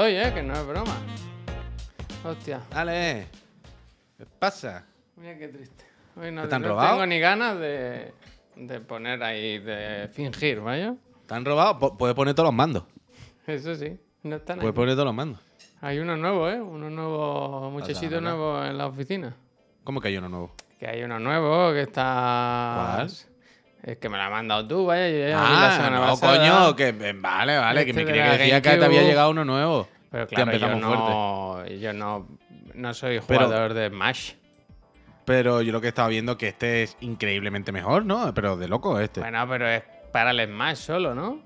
Oye, que no es broma. Hostia, Dale. ¿Qué pasa? mira qué triste. Hoy no, ¿Que te han no robado? tengo ni ganas de, de poner ahí, de fingir, ¿vaya? ¿Te han robado? Pu- Puedes poner todos los mandos. Eso sí, no están Puedes poner todos los mandos. Hay uno nuevo, ¿eh? Uno nuevo, muchachito nuevo en la oficina. ¿Cómo que hay uno nuevo? Que hay uno nuevo que está... ¿Cuál? Es que me lo has mandado tú, vaya. Yo ya vi la Ah, semana no, pasada. coño. Que, eh, vale, vale. que me creía la que decía que te había llegado uno nuevo. Pero claro, yo fuerte. no, yo no, no soy Pero- jugador de Smash. Pero yo lo que estaba viendo que este es increíblemente mejor, ¿no? Pero de loco este. Bueno, pero es para el Smash solo, ¿no?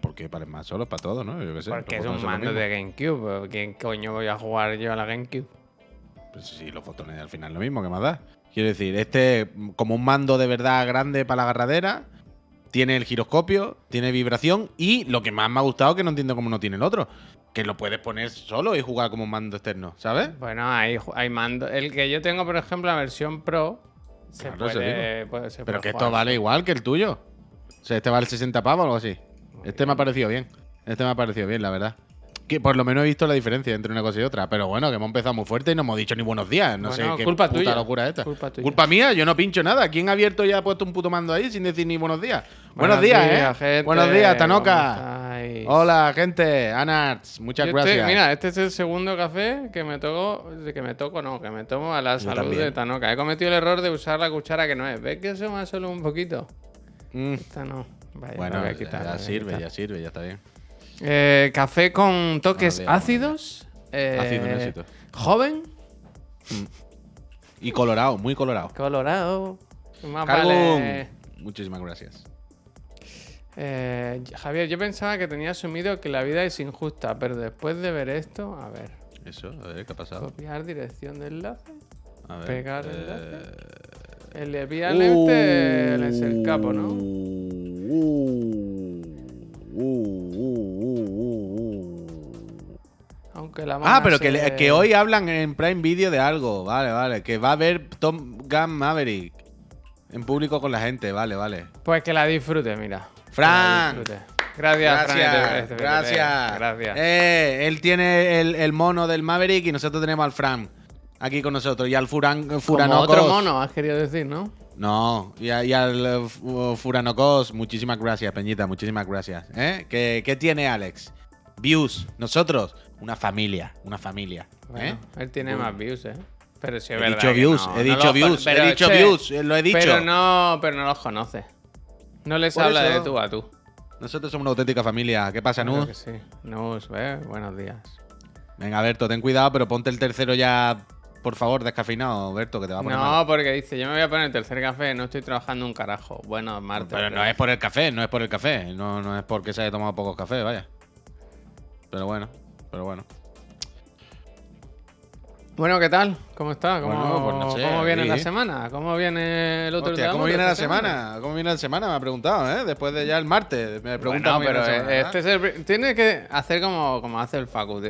¿Por qué? Para más solo, para todo, ¿no? Yo qué sé. Porque los es un mando de GameCube. ¿Quién coño voy a jugar yo a la GameCube? Pues sí, los botones al final lo mismo, ¿qué más da? Quiero decir, este como un mando de verdad grande para la agarradera, tiene el giroscopio, tiene vibración y lo que más me ha gustado que no entiendo cómo no tiene el otro, que lo puedes poner solo y jugar como un mando externo, ¿sabes? Bueno, hay, mando. El que yo tengo, por ejemplo, la versión Pro, se Claro, puede, puede- se Pero puede que esto jugar. vale igual que el tuyo. O sea, este vale 60 pavos o algo así. Este me ha parecido bien. Este me ha parecido bien, la verdad. Que por lo menos he visto la diferencia entre una cosa y otra. Pero bueno, que hemos empezado muy fuerte y no hemos dicho ni buenos días. No Bueno, sé qué culpa puta tuya. locura es esta. Culpa tuya. Culpa mía, yo no pincho nada. ¿Quién ha abierto y ha puesto un puto mando ahí sin decir ni buenos días? Buenos, Buenos días, días, ¿eh? gente. Buenos días, ¿Cómo Tanoka. Hola, gente. Anarts, muchas Yo estoy- gracias. mira, este es el segundo café que me toco, que me toco, no, que me tomo a la salud también. de Tanoka. He cometido el error de usar la cuchara que no es. ¿Ves que eso más solo un poquito? Mm, Esta no. Vaya, Bueno, a ya, sirve, ya sirve, ya está bien. Eh, café con toques ácidos. eh, Ácido, éxito. joven, Y colorado, muy colorado. colorado. Más vale- Muchísimas gracias. Eh, Javier, yo pensaba que tenía asumido que la vida es injusta, pero después de ver esto, a ver, Eso, a ver, ¿qué ha pasado? copiar dirección de enlace, A ver, pegar eh, enlace. el enviarle este es el capo, ¿no? La Ah, pero que, se- le- que hoy hablan en Prime Video de algo. Vale, vale. Que va a haber Tom Gun Maverick en público con la gente. Vale, vale. Pues que la disfrute, mira. Fran. Disfrute. Gracias. Gracias, este- este- gracias. Gracias. Eh, él tiene el, el mono del Maverick y nosotros tenemos al Fran aquí con nosotros. Y al Furan, Como Furanocos. otro mono, has querido decir, ¿no? No, y, a- y al Fu- Furanocos, muchísimas gracias, Peñita, muchísimas gracias. ¿Eh? ¿Qué, qué tiene Alex? Views, nosotros, una familia, una familia. Bueno, ¿eh? él tiene más views, ¿eh? Pero sí es He dicho views, no- he dicho views, he dicho che, views, eh, lo he dicho. Pero no, pero no los conoce. No les habla eso. de tú a tú. Nosotros somos una auténtica familia. ¿Qué pasa, Nus? sí. Nus, ¿eh? Buenos días. Venga, Berto, ten cuidado, pero ponte el tercero ya, por favor, descafeinado, Berto, que te va a poner No, mal. porque dice, yo me voy a poner el tercer café, no estoy trabajando un carajo. Bueno, martes. Pero no es por el café, no es por el café. No, no es porque se haya tomado pocos cafés, vaya. Pero bueno, pero bueno. Bueno, ¿qué tal? ¿Cómo está? ¿Cómo, Bueno, pues no sé, ¿cómo viene la semana? ¿Cómo viene el otro Hostia, día? ¿cómo viene la semana? ¿Cómo viene la semana? Me ha preguntado, ¿eh? Después de ya el martes. Me pregunta Bueno, pero la semana, este es el tiene que hacer como, como hace el Facu.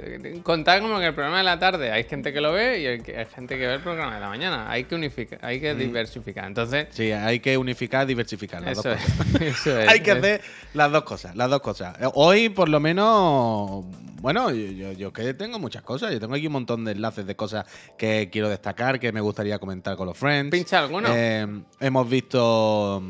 Contar como que el programa de la tarde hay gente que lo ve y hay, gente que ve el programa de la mañana. Hay que unificar, hay que diversificar. Entonces, Sí, hay que unificar, diversificar. Las eso dos es, cosas. eso es. hay que es- hacer las dos cosas, las dos cosas. Eh, Hoy, por lo menos, bueno, yo, yo, yo que tengo muchas cosas. Yo tengo aquí un montón de enlaces de cosas que quiero destacar, que me gustaría comentar con los friends. ¿Pincha alguno? Eh, hemos visto.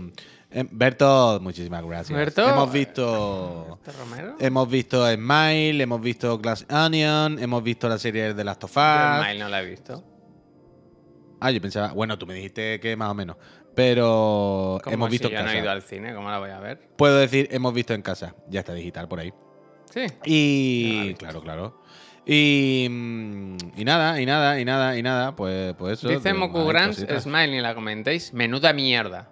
eh, Berto, muchísimas gracias. Berto, hemos visto. ¿Este Romero? Hemos visto Smile, hemos visto Glass Onion, hemos visto la serie de Last of Us. Smile no la he visto. Ah, yo pensaba, bueno, tú me dijiste que más o menos. Pero hemos si visto yo en no he ido al cine, ¿cómo la voy a ver? Puedo decir, hemos visto en casa. Ya está digital por ahí. Sí. Y. Claro, claro. Y. mm, Y nada, y nada, y nada, y nada. Pues, pues eso. Dice Moku Grants. Smile, ni la comentéis. Menuda mierda.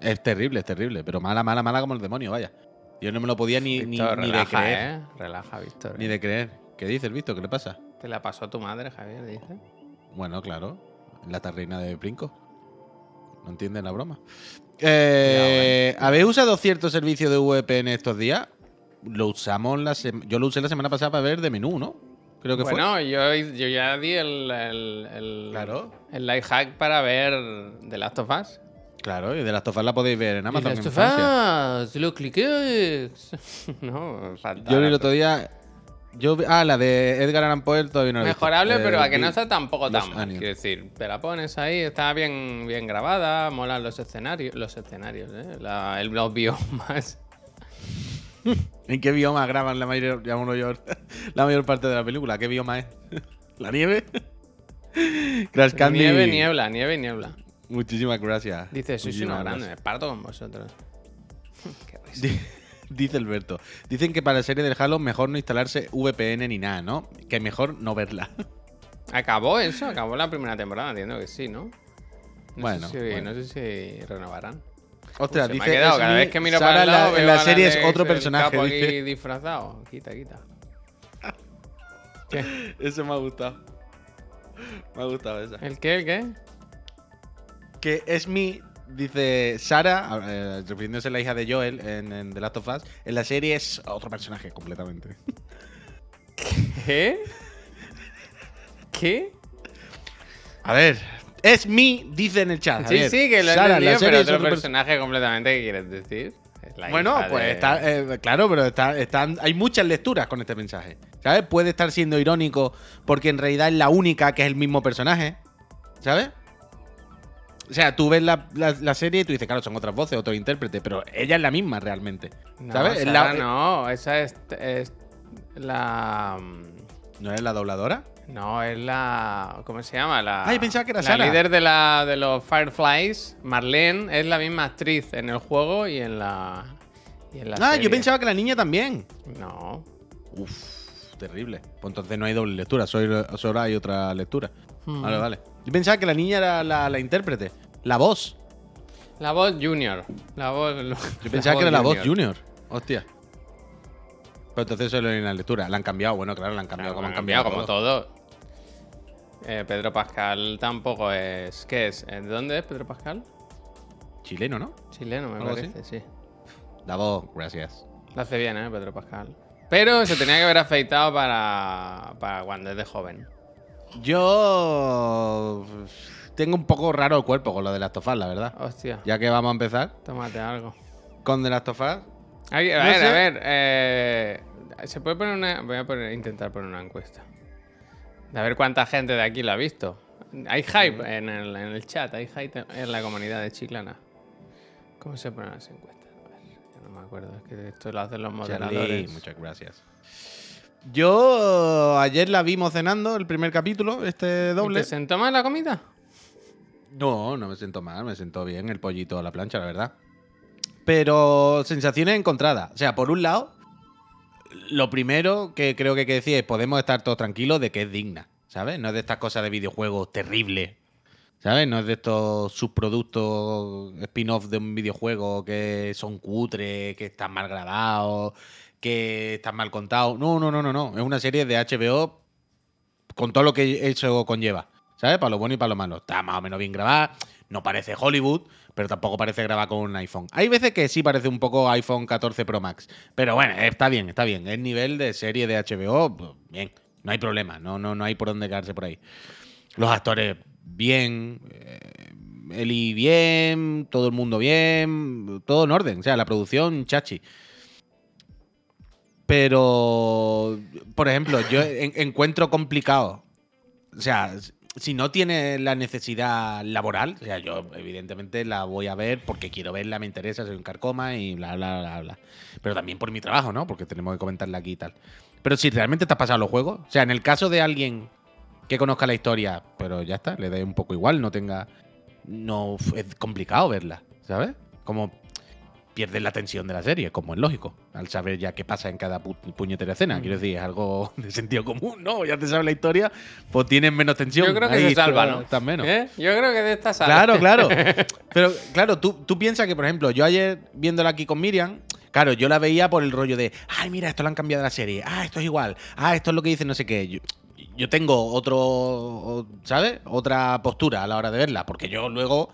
Es terrible, es terrible. Pero mala, mala, mala como el demonio, vaya. Yo no me lo podía ni, ni, Víctor, ni de relaja, creer. ¿eh? Relaja, Víctor. Ni de creer. ¿Qué dices, Visto? ¿Qué le pasa? Te la pasó tu madre, Javier, dice. Bueno, claro. La tarrina de Brinco. No entienden la broma. Eh, ¿Habéis usado cierto servicio de VPN estos días? Lo usamos la Yo lo usé la semana pasada para ver de menú, ¿no? Creo que fue. Bueno, yo, yo ya di el, el, el, Claro. el life hack para ver The Last of Us. Claro, y de las tofas la podéis ver en Amazon. las en tofas, lo cliqué. no, falta. Yo vi el otro día. Yo ah, la de Edgar Allan Poe todavía no la he visto. Mejorable, Eh, pero a que no está tampoco tan mal. Quiero decir, te la pones ahí, está bien, bien grabada, molan los escenarios, los escenarios, ¿eh? La- el, los biomas. ¿En qué bioma graban la mayor, mayor, la mayor parte de la película? ¿Qué bioma es? ¿La nieve? Crash Candy. Nieve, niebla, nieve niebla. Muchísimas gracias. Dice, sois Muchísimas uno grande, gracias. me parto con vosotros. Qué Dice Alberto. Dicen que para la serie del Halo mejor no instalarse VPN ni nada, ¿no? Que mejor no verla. ¿Acabó eso? Acabó la primera temporada, entiendo que sí, ¿no? No Bueno, sé si, bueno. no sé si renovarán. Ostras, Se me ha dice. quedado, cada vez que miro Sara para el lado, la, en la serie es otro el personaje. aquí Dice. disfrazado. Quita, quita. ¿Qué? Ese me ha gustado. Me ha gustado esa. ¿El qué? ¿El qué? Que Esmi, dice Sara, eh, refiriéndose a la hija de Joel en, en The Last of Us, en la serie es otro personaje completamente. ¿Qué? ¿Qué? A ver, Esmi dice en el chat. Sí, sí, que lo he Sara, la serie pero es otro otro perso- personaje completamente que quieres decir. Es la Bueno, hija pues de- está, eh, claro, pero está, están, hay muchas lecturas con este mensaje. ¿Sabes? Puede estar siendo irónico porque en realidad es la única que es el mismo personaje. ¿Sabes? O sea, tú ves la, la- la serie y tú dices, claro, son otras voces, otro intérprete, pero ella es la misma realmente. No, ¿Sabes? Es Sara la- no, esa es, es la... ¿No es la dobladora? No, es la... ¿Cómo se llama? La, Ah, yo pensaba que era la Sara. líder de, la, de los Fireflies, Marlene, es la misma actriz en el juego y en la... y en la Ah, serie. yo pensaba que la niña también. No. Uf, terrible. Pues entonces no hay doble lectura, solo, solo hay otra lectura. Hmm. Vale, vale. Yo pensaba que la niña era la, la intérprete, la voz. La voz Junior. La voz... Yo pensaba que era la voz Junior. Hostia. Pero entonces solo hay una lectura. La han cambiado, bueno, claro, la han cambiado Claro, como han cambiado, como todo. todo. Eh, Pedro Pascal tampoco es. ¿Qué es? ¿De dónde es Pedro Pascal? Chileno, ¿no? Chileno, me así. parece, sí. La voz, gracias. Lo hace bien, ¿eh? Pedro Pascal. Pero se tenía que haber afeitado para, para cuando es de joven. Yo tengo un poco raro el cuerpo con lo de las tofas, la verdad. Hostia, Ya que vamos a empezar tómate algo. con de las tofas. A No ver, sé. a ver. eh, se puede poner una. Voy a poner- intentar poner una encuesta. A ver cuánta gente de aquí la ha visto. Hay hype en el, en el chat, hay hype en la comunidad de Chiclana. ¿Cómo se ponen las encuestas? A ver, ya no me acuerdo. Es que esto lo hacen los Charlie, moderadores. muchas gracias. Yo ayer la vimos cenando, el primer capítulo, este ¿Y doble. ¿Te sentó mal la comida? No, no me siento mal, me siento bien el pollito a la plancha, la verdad. Pero sensaciones encontradas. O sea, por un lado, lo primero que creo que hay que decir es podemos estar todos tranquilos de que es digna, ¿sabes? No es de estas cosas de videojuegos terribles, ¿sabes? No es de estos subproductos spin-off de un videojuego que son cutres, que están mal grabados, que están mal contados. No, no, no, no, no. Es una serie de HBO con todo lo que eso conlleva. ¿Sabes? Para lo bueno y para lo malo. Está más o menos bien grabada. No parece Hollywood, pero tampoco parece grabada con un iPhone. Hay veces que sí parece un poco iPhone 14 Pro Max. Pero bueno, está bien, está bien. Es nivel de serie de HBO, pues, bien. No hay problema. No, no, no hay por dónde quedarse por ahí. Los actores, bien. eh, Eli, bien. Todo el mundo, bien. Todo en orden. O sea, la producción, chachi. Pero, por ejemplo, yo en- encuentro complicado. O sea, si no tiene la necesidad laboral, o sea, yo evidentemente la voy a ver porque quiero verla, me interesa, soy un carcoma y bla, bla, bla, bla. Pero también por mi trabajo, ¿no? Porque tenemos que comentarla aquí y tal. Pero si realmente te has pasado los juegos, o sea, en el caso de alguien que conozca la historia, pero ya está, le dé un poco igual, no tenga. No es complicado verla, ¿sabes? Como pierdes la tensión de la serie, como es lógico, al saber ya qué pasa en cada pu- puñetera escena. Quiero decir, es algo de sentido común, ¿no? Ya te sabes la historia, pues tienes menos tensión. Yo creo que Ahí se salva, ¿no? estás menos. ¿Eh? Yo creo que de esta salva. Claro, claro. Pero claro, tú, tú piensas que, por ejemplo, yo ayer viéndola aquí con Miriam, claro, yo la veía por el rollo de, ay, mira, esto lo han cambiado de la serie, ah, esto es igual, ah, esto es lo que dice no sé qué. Yo, yo tengo otro, ¿sabes? Otra postura a la hora de verla, porque yo luego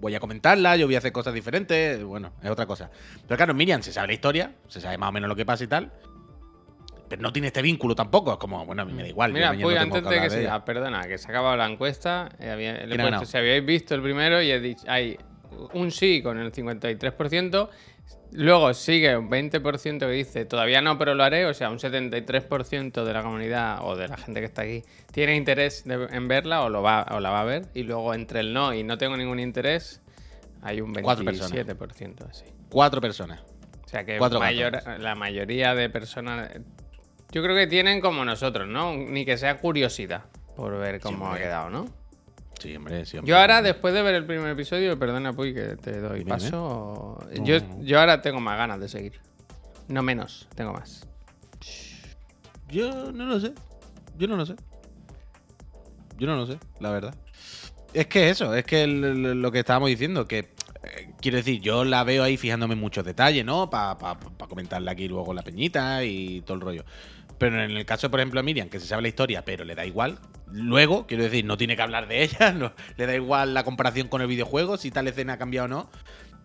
voy a comentarla, yo voy a hacer cosas diferentes, bueno, es otra cosa. Pero claro, Miriam se sabe la historia, se sabe más o menos lo que pasa y tal. Pero no tiene este vínculo tampoco. Es como, bueno, a mí me da igual. yo Mira, no tengo antes de que ella. siga, perdona, que se ha acabado la encuesta. eh, había- le he ¿Quién ha puesto ganado? si habíais visto el primero y he dicho. Ay, un sí con el 53%. Luego sigue un 20% que dice todavía no, pero lo haré. O sea, un 73% de la comunidad o de la gente que está aquí tiene interés de- en verla o, lo va, o la va a ver. Y luego entre el no y no tengo ningún interés, hay un Cuatro personas. 27% así. Cuatro personas. O sea que mayor- la mayoría de personas. Yo creo que tienen como nosotros, ¿no? Ni que sea curiosidad por ver cómo ha quedado, ¿no? Sí, hombre, sí, hombre. Yo ahora, después de ver el primer episodio, perdona, Puy, que te doy Dime, paso. Yo, yo ahora tengo más ganas de seguir. No menos, tengo más. Yo no lo sé. Yo no lo sé. Yo no lo sé, la verdad. Es que eso, es que el- lo que estábamos diciendo, que eh, quiero decir, yo la veo ahí fijándome en muchos detalles, ¿no? Para comentarle aquí luego la peñita y todo el rollo. Pero en el caso, por ejemplo, de Miriam, que se sabe la historia, pero le da igual. Luego, quiero decir, no tiene que hablar de ella, no, le da igual la comparación con el videojuego, si tal escena ha cambiado o no.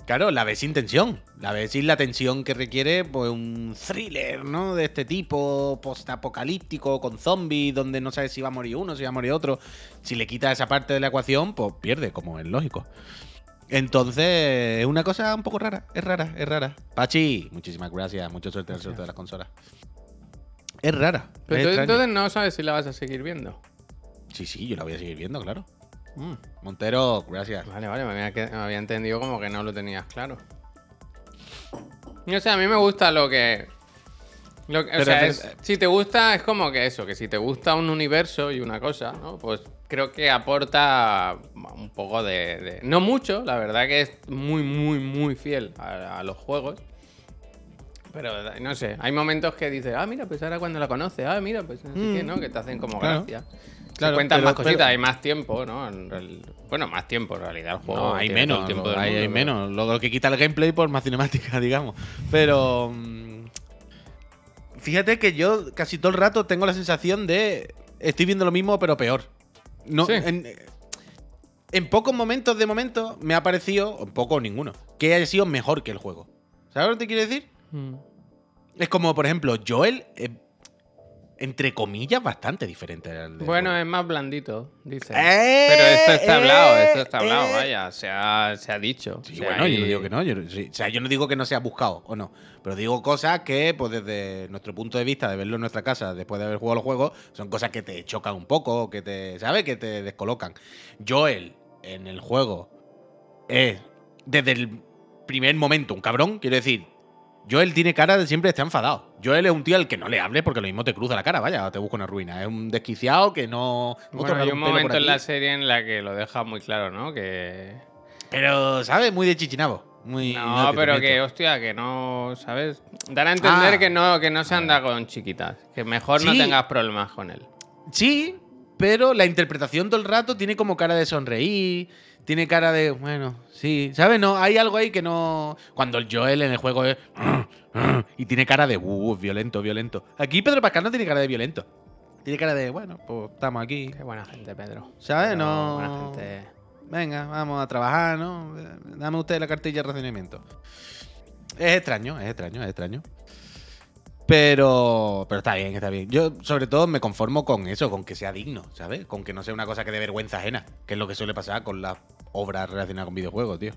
Claro, la ves sin tensión. La ves sin la tensión que requiere pues, un thriller, ¿no? De este tipo, post-apocalíptico, con zombies, donde no sabes si va a morir uno, si va a morir otro. Si le quitas esa parte de la ecuación, pues pierde, como es lógico. Entonces, es una cosa un poco rara. Es rara, es rara. Pachi, muchísimas gracias. Mucha suerte en el sorteo de las consolas. Es rara. Pero es tú entonces no sabes si la vas a seguir viendo. Sí, sí, yo la voy a seguir viendo, claro. Mm, Montero, gracias. Vale, vale, me había, que- me había entendido como que no lo tenías claro. No sé, a mí me gusta lo que. lo que- o sea, es- es- si te gusta, es como que eso, que si te gusta un universo y una cosa, ¿no? Pues creo que aporta un poco de. de- no mucho, la verdad que es muy, muy, muy fiel a, a los juegos. Pero no sé, hay momentos que dices, ah, mira, pues ahora cuando la conoces, ah, mira, pues no sé qué, ¿no? Que te hacen como Mm. Claro. gracia. Claro, Se cuentan pero- más cositas, pero- hay más tiempo, ¿no? Bueno, más tiempo en realidad el juego. No, hay menos. tiempo lo- del hay, mundo, hay pero- menos. Lo, lo que quita el gameplay por más cinemática, digamos. Pero. mm, Fíjate que yo casi todo el rato tengo la sensación de. Estoy viendo lo mismo, pero peor. No, Sí. en, en pocos momentos de momento me ha parecido, o en poco o ninguno, que haya sido mejor que el juego. ¿Sabes lo que te quiero decir? Mm. Es como, por ejemplo, Joel, eh, entre comillas, bastante diferente al Bueno, es más blandito, dice. Eh, Pero esto está hablado, eh, esto está hablado, eh. vaya, se ha, se ha dicho. Sí, O sea, bueno, yo no digo que no. Yo, sí, o sea, yo no digo que no sea buscado o no. Pero digo cosas que, pues desde nuestro punto de vista, de verlo en nuestra casa, después de haber jugado los juegos, son cosas que te chocan un poco, que te, ¿sabes? Que te descolocan. Joel, en el juego, es desde el primer momento un cabrón. Quiero decir, Joel tiene cara de siempre estar enfadado. Joel es un tío al que no le hables porque lo mismo te cruza la cara, vaya, te busca una ruina. Es un desquiciado que no. no Bueno, hay un momento en la serie en la que lo deja muy claro, ¿no? Que. Pero, ¿sabes? Muy de chichinabo. Muy, No, pero que, hostia, que no, ¿sabes? Dar a entender Ah. que no, que no se anda con chiquitas. Que mejor no tengas problemas con él. Sí, pero la interpretación todo el rato tiene como cara de sonreír, tiene cara de, bueno, sí, ¿sabes? No, hay algo ahí que no... Cuando el Joel en el juego es... Y tiene cara de, uh, violento, violento. Aquí Pedro Pascal no tiene cara de violento. Tiene cara de, bueno, pues estamos aquí. Qué buena gente, Pedro. ¿Sabes? Pero No... Buena gente. Venga, vamos a trabajar, ¿no? Dame usted la cartilla de racionamiento. Es extraño, es extraño, es extraño. Pero, pero está bien, está bien. Yo, sobre todo, me conformo con eso, con que sea digno, ¿sabes? Con que no sea una cosa que de vergüenza ajena, que es lo que suele pasar con las obras relacionadas con videojuegos, tío.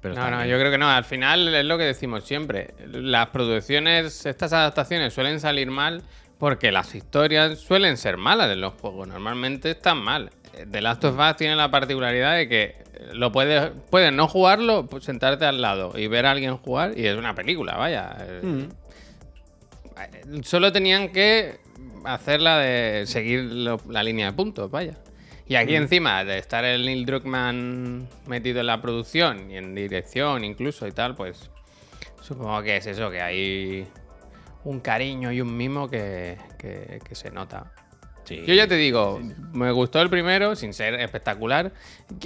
Pero No, no, bien. yo creo que no. Al final es lo que decimos siempre. Las producciones, estas adaptaciones suelen salir mal porque las historias suelen ser malas en los juegos. Normalmente están mal. The Last of Us tiene la particularidad de que lo puedes, puedes no jugarlo, pues sentarte al lado y ver a alguien jugar y es una película, vaya. Mm. Solo tenían que hacerla de seguir lo- la línea de puntos, vaya. Y aquí encima de estar el Neil Druckmann metido en la producción y en dirección incluso y tal, pues supongo que es eso, que hay un cariño y un mimo que, que- que se nota. Sí. Yo ya te digo, me gustó el primero, sin ser espectacular.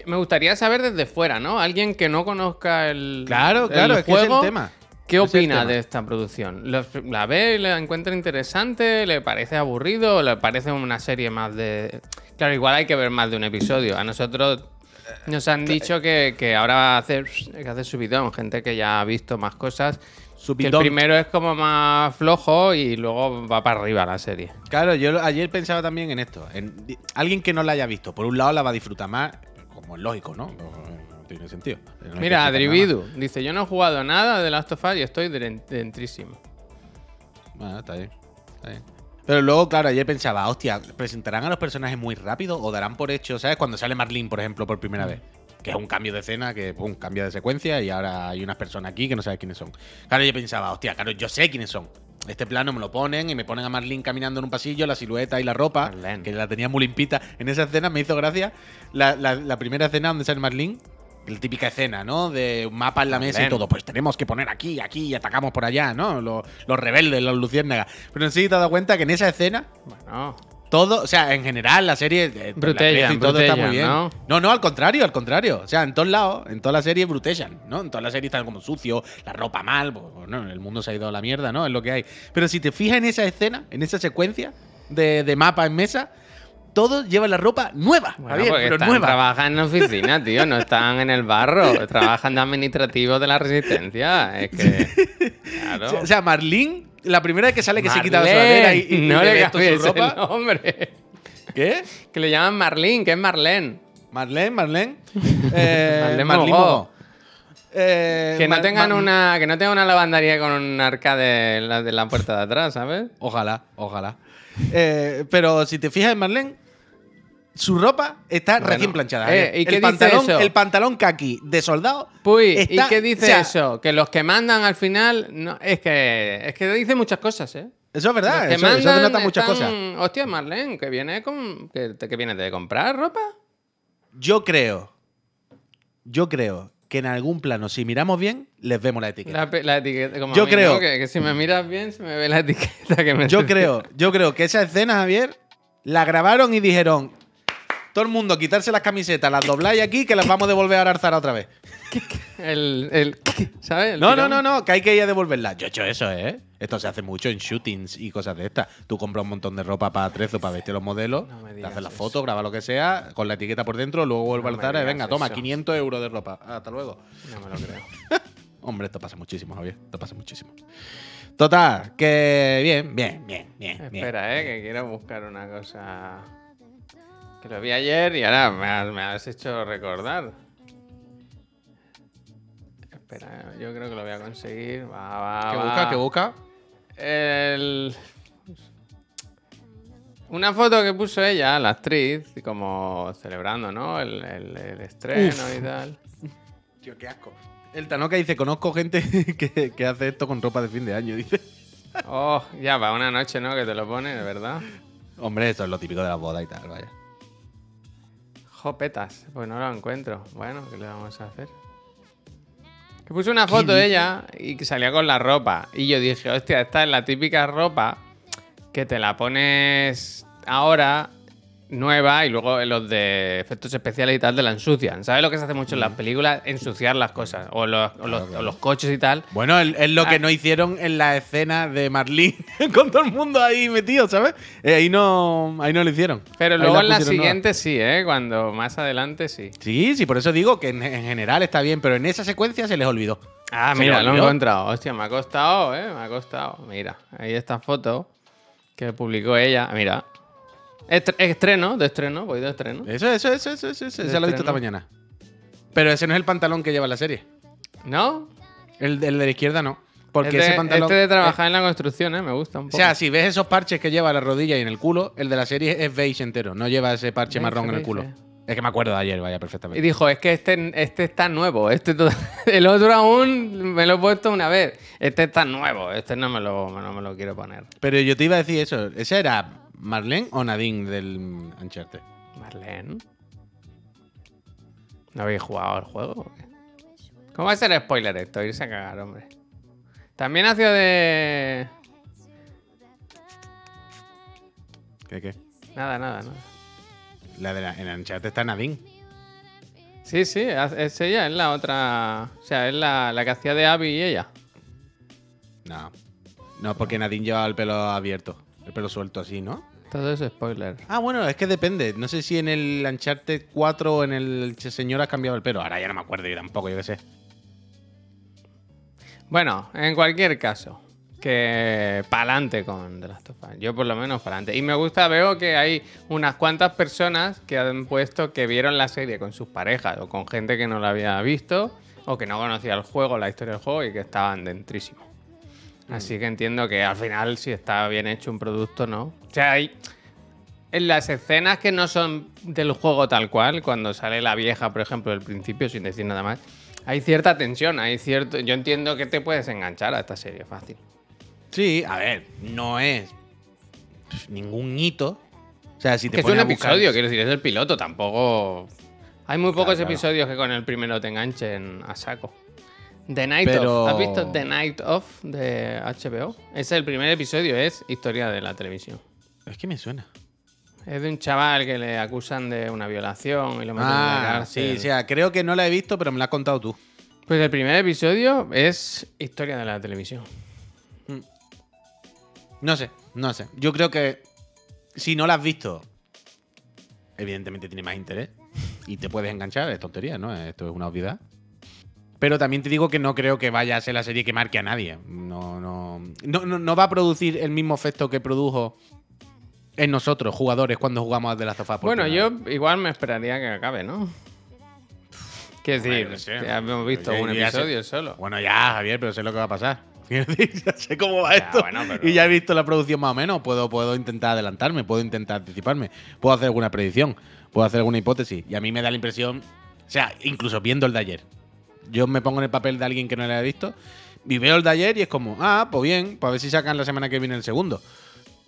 Me gustaría saber desde fuera, ¿no? Alguien que no conozca el, Claro, el claro, es que es el tema. ¿Qué opina de esta producción? ¿Los- ¿La ve, la encuentra interesante? ¿Le parece aburrido? ¿Le parece una serie más de...? Claro, igual hay que ver más de un episodio. A nosotros nos han dicho que, que ahora va a hacer, hay que hacer subidón. Gente que ya ha visto más cosas. Que el primero es como más flojo y luego va para arriba la serie. Claro, yo ayer pensaba también en esto. En alguien que no la haya visto, por un lado la va a disfrutar más, como es lógico, ¿no? Tiene sentido. No Mira, Adribidu dice: Yo no he jugado nada de Last of Us y estoy dentrísimo. Bueno, está bien. Está bien. Pero luego, claro, ayer pensaba, hostia, ¿presentarán a los personajes muy rápido o darán por hecho, ¿sabes? Cuando sale Marlene, por ejemplo, por primera vez. Que es un cambio de escena, que pum, cambia de secuencia y ahora hay unas personas aquí que no sabes quiénes son. Claro, yo pensaba, hostia, claro, yo sé quiénes son. Este plano me lo ponen y me ponen a Marlene caminando en un pasillo, la silueta y la ropa, Marlene. que la tenía muy limpita. En esa escena me hizo gracia la, la- la primera escena donde sale Marlene. La típica escena, ¿no? De un mapa en la mesa y todo. Pues tenemos que poner aquí, aquí y atacamos por allá, ¿no? Los, los rebeldes, los luciérnagas. Pero sé si te has dado cuenta que en esa escena Bueno, todo, o sea, en general, la serie. eh, la Brutellan, actriz y todo está muy bien. ¿no? ¿no? no, al contrario, al contrario. O sea, en todos lados, en toda la serie brutellan, ¿no? En toda la serie están como sucio, la ropa mal, pues, bueno, el mundo se ha ido a la mierda, ¿no? Es lo que hay. Pero si te fijas en esa escena, en esa secuencia de, de mapa en mesa, todos llevan la ropa nueva, bueno Javier, porque pero están, nueva. trabajan en oficina, tío. No están en el barro. Trabajan de administrativos de la resistencia. Es que. Claro. O sea, Marlene, la primera vez que sale que se quita la sudadera y, y no le cambies su ropa. nombre. ¿Qué? Que le llaman Marlene, que es Marlene. Marlene, Marlene. Eh, Marlene Marlene. Eh, Que no tengan una. Que no tengan una lavandería con un la, de la puerta de atrás, ¿sabes? Ojalá, ojalá. Eh, pero si te fijas en Marlene, su ropa está Bueno, recién planchada. eh, ¿eh? ¿y qué el, dice pantalón, eso? el pantalón kaki de soldado. Puy, está- ¿y qué dice o sea, eso? Que los que mandan al final. No, es que. Es que dice muchas cosas, ¿eh? Eso es verdad, Los que eso, eso mandan denota muchas están- cosas. Hostia, Marlene, que viene con. Que, que viene de comprar ropa. Yo creo, yo creo que en algún plano, si miramos bien, les vemos la etiqueta. La, etiqueta. Como Yo mí, creo- ¿no? Que, que si me miras bien, se me ve la etiqueta que me Yo creo, yo creo que esa escena, Javier, la grabaron y dijeron. Todo el mundo quitarse las camisetas, las dobláis aquí, que las vamos a devolver a Arzar otra vez. El, el, ¿Sabes? El No, no, tirón. no, no, que hay que ir a devolverla. Yo he hecho eso, ¿eh? Esto se hace mucho en shootings y cosas de estas. Tú compras un montón de ropa para Trezo, para vestir los modelos, No me te haces la foto, grabas lo que sea, con la etiqueta por dentro, luego vuelve No al Zara y digas venga, toma, eso. 500 euros de ropa. Hasta luego. No me lo creo. Hombre, esto pasa muchísimo, Javier. Esto pasa muchísimo. Total, que bien, bien, bien, bien. bien. Espera, eh, que quiero buscar una cosa. Que lo vi ayer y ahora me has, me has hecho recordar. Espera, yo creo que lo voy a conseguir. Va, va, ¿Qué va. busca? ¿Qué busca? El... Una foto que puso ella, la actriz, como celebrando, ¿no? El, el- el estreno y tal. Tío, qué asco. El Tanoka dice, conozco gente que, que hace esto con ropa de fin de año, dice. Oh, ya va una noche, ¿no? Que te lo pone, de verdad. Hombre, esto es lo típico de las bodas y tal, vaya. Jopetas, pues no lo encuentro. Bueno, ¿qué le vamos a hacer? Que puso una foto de ella y que salía con la ropa. Y yo dije, hostia, esta es la típica ropa que te la pones ahora nueva y luego los de efectos especiales y tal te la ensucian. ¿Sabes lo que se hace mucho en las películas? Ensuciar las cosas. O los, o los- o los coches y tal. Bueno, es lo que Ah. no hicieron en la escena de Marlene con todo el mundo ahí metido, ¿sabes? Eh, ahí, no, ahí no lo hicieron. Pero Ahí luego en la nueva. siguiente sí, ¿eh? Cuando más adelante sí. Sí, sí, por eso digo que en, en general está bien, pero en esa secuencia se les olvidó. Ah, Se mira, lo he encontrado. Hostia, me ha costado, ¿eh? Me ha costado. Mira, ahí esta foto que publicó ella. Mira. Estre- estreno, de estreno, voy de estreno. Eso, eso, eso, eso, eso, eso, ya lo he visto esta mañana. Pero ese no es el pantalón que lleva la serie. ¿No? El, el de la izquierda no. Porque este, ese pantalón. este de trabajar en la construcción, ¿eh? Me gusta un O poco. sea, si ves esos parches que lleva la rodilla y en el culo, el de la serie es beige entero. No lleva ese parche Beige, marrón en el culo. Es que me acuerdo de ayer, vaya, y perfectamente. dijo, es que este, este está nuevo. Este el otro aún me lo he puesto una vez. Este está nuevo. Este no me lo, no me lo quiero poner. Pero yo te iba a decir eso. ¿Ese era Marlene o Nadine del Uncharted? Marlene. ¿No habéis jugado al juego? ¿Cómo va a ser spoiler esto? Irse a cagar, hombre. También sido de. ¿Qué, qué? Nada, nada, nada. La de la, en Uncharted está Nadine. Sí, sí, es ella, es la otra. O sea, es la, la que hacía de Abby y ella. No. No, porque Nadine llevaba el pelo abierto. El pelo suelto así, ¿no? Todo eso es spoiler. Ah, bueno, es que depende. No sé si en el Uncharted 4 o en el señor ha cambiado el pelo. Ahora ya no me acuerdo yo tampoco, yo qué sé. Bueno, en cualquier caso. que pa'lante con The Last of Us. Yo por lo menos pa'lante. Y me gusta, veo que hay unas cuantas personas que han puesto que vieron la serie con sus parejas o con gente que no la había visto o que no conocía el juego, la historia del juego y que estaban dentrísimos. Así que entiendo que al final si está bien hecho un producto, ¿no? O sea, hay en las escenas que no son del juego tal cual, cuando sale la vieja, por ejemplo, del principio, sin decir nada más, hay cierta tensión, hay cierto... Yo entiendo que te puedes enganchar a esta serie fácil. Sí, a ver, no es ningún hito. O sea, si te Que es pones un a buscar- episodio, quiero decir, es el piloto, tampoco... Hay muy pocos claro. episodios que con el primero te enganchen a saco. The Night Pero- Of. ¿Has visto The Night Of de HBO? Es el primer episodio, es historia de la televisión. Es que me suena. Es de un chaval que le acusan de una violación y lo meten en la Ah, cárcel. sí, o sea, creo que no la he visto, pero me la has contado tú. Pues el primer episodio es historia de la televisión. No sé, no sé. Yo creo que si no la has visto, evidentemente tiene más interés y te puedes enganchar. Es tontería, ¿no? Esto es una obviedad. Pero también te digo que no creo que vaya a ser la serie que marque a nadie. No, no, no, no, no va a producir el mismo efecto que produjo en nosotros, jugadores, cuando jugamos a The Last of Us Bueno, yo igual me esperaría que acabe, ¿no? Quiero decir, no sé. ya hemos visto Yo un sé- episodio solo. Bueno, ya, Javier, pero sé lo que va a pasar. Ya sé cómo va Ya, esto. bueno, pero- Y ya he visto la producción más o menos. Puedo, puedo intentar adelantarme, puedo intentar anticiparme, puedo hacer alguna predicción, puedo hacer alguna hipótesis. Y a mí me da la impresión, o sea, incluso viendo el de ayer. Yo me pongo en el papel de alguien que no lo haya visto y veo el de ayer y es como, ah, pues bien, pues a ver si sacan la semana que viene el segundo.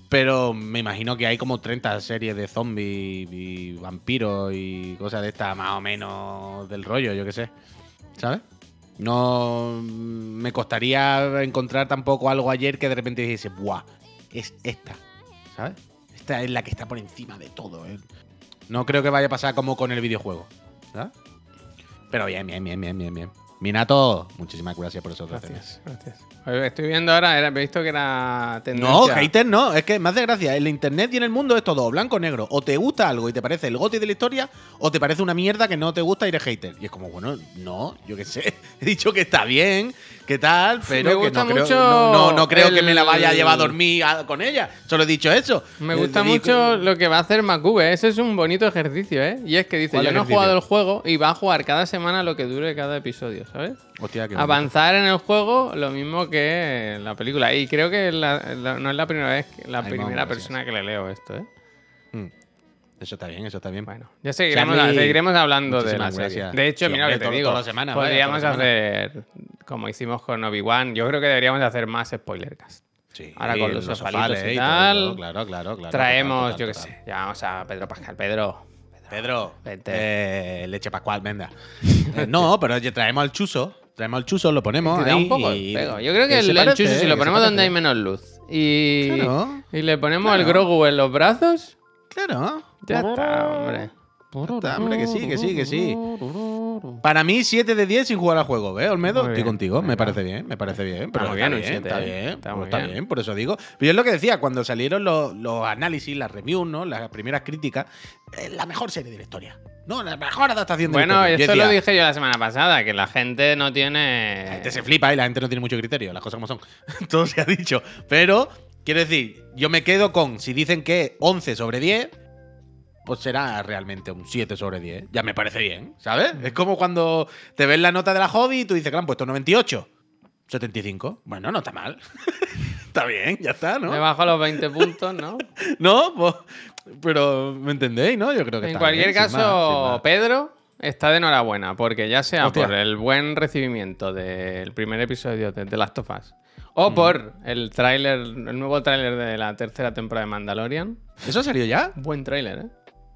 Pero me imagino que hay como 30 series de zombies y vampiros y cosas de estas más o menos del rollo, yo qué sé. ¿Sabes? No mm, me costaría encontrar tampoco algo ayer que de repente dijese, ¡buah! Es esta. ¿Sabes? Esta es la que está por encima de todo. ¿eh? No creo que vaya a pasar como con el videojuego. ¿sabes? Pero bien, bien, bien, bien, bien, bien. Minato, muchísimas gracias por esos Gracias, gracias. Estoy viendo ahora, he visto que era tendencia. No, hater no, es que más de gracia. En la internet y en el mundo es todo blanco o negro. O te gusta algo y te parece el goti de la historia, o te parece una mierda que no te gusta y eres hater. Y es como, bueno, no, yo qué sé. He dicho que está bien, que tal, pero Me que gusta no, creo, mucho no, no- no creo que me la vaya a llevar a dormir a- con ella. Solo he dicho eso. Me Eh, gusta mucho lo que va a hacer Macube. Ese es un bonito ejercicio, ¿eh? Y es que dice, ¿Cuál yo no he jugado el juego y va a jugar cada semana lo que dure cada episodio, ¿sabes? Hostia, Avanzar en el juego lo mismo que en la película. Y creo que la- la- no es la primera vez, que- la Ay, primera persona que le leo esto, ¿eh? bonito. Mm. Eso está bien, eso está bien. Bueno, ya seguiremos, Charlie, seguiremos hablando de la serie. gracias. De hecho, Sí, mira lo que te todo- digo. toda la semana, vaya, podríamos toda la hacer, como hicimos con Obi-Wan, yo creo que deberíamos de hacer más spoilercast. Sí, Ahora con los sofalitos sofales y todo, tal, Claro, claro, claro. Traemos, total, yo qué sé, llamamos a Pedro Pascal. Pedro, Pedro, Vente. eh, leche pascual, venga. Eh, no, pero oye, traemos al chuso. Traemos al chuso, lo ponemos ahí un poco y- pego. Yo creo que que el, el chuso, si eh, lo ponemos donde hay menos luz y, Claro. y le ponemos el Claro. Grogu en los brazos, Claro. ya está, hombre. Está, hombre, que sí, que sí, que sí. Para mí, 7 de 10 sin jugar al juego, ¿ves, Olmedo? Muy Estoy contigo, me parece bien, me parece bien. Pero está bien, un bien, siete, está eh. bien, Está pues está bien. por eso digo. Pero es lo que decía, cuando salieron los, los análisis, las reviews, ¿no? Las primeras críticas, es la mejor serie de la historia. No, la mejor adaptación de Bueno, la historia. Yo esto lo dije yo la semana pasada, que la gente no tiene... La gente se flipa y la gente no tiene mucho criterio, las cosas como son. Todo se ha dicho. Pero, quiero decir, yo me quedo con, si dicen que 11 sobre 10, pues será realmente un 7 sobre 10. Ya me parece bien, ¿sabes? Es como cuando te ves la nota de la hobby y tú dices que le han puesto 98. 75. Bueno, no está mal. está bien, ya está, ¿no? Me bajo los 20 puntos, ¿no? No, pues, pero ¿me entendéis, no? Yo creo que En está cualquier bien, sin caso, más, sin más. Pedro está de enhorabuena, porque ya sea Hostia. por el buen recibimiento del primer episodio de The Last of Us, o por el tráiler, el nuevo tráiler de la tercera temporada de Mandalorian. ¿Eso salió ya? Buen tráiler, ¿eh?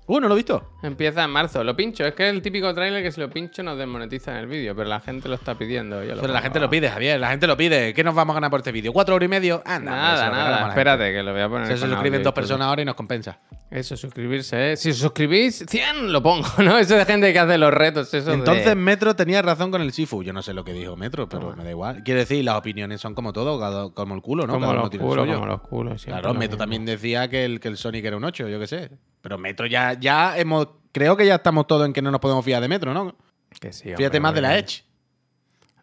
Uh, no lo he visto. Empieza en marzo. Lo pincho. Es que es el típico tráiler que si lo pincho nos desmonetiza en el vídeo, pero la gente lo está pidiendo. yo lo Pero la gente lo pide, Javier, la gente lo pide. ¿Qué nos vamos a ganar por este vídeo? ¿Cuatro horas y medio? Anda, Nada, nada. Espérate, que lo voy a poner. Se suscriben dos personas ahora y nos compensa. Eso, suscribirse, ¿eh? Si os suscribís, 100 lo pongo, ¿no? Eso de gente que hace los retos, eso de- Entonces Metro tenía razón con el Sifu. Yo no sé lo que dijo Metro, pero me da igual. Quiere decir, las opiniones son como todo, como el culo, ¿no? como Cada los tiene el culos, suyo. como los culos. Claro, lo Metro mismo. también decía que el, que el Sonic era un 8, yo qué sé. Pero Metro ya, ya hemos. Creo que ya estamos todos en que no nos podemos fiar de Metro, ¿no? Que sí, Fíjate hombre, más de la. Edge.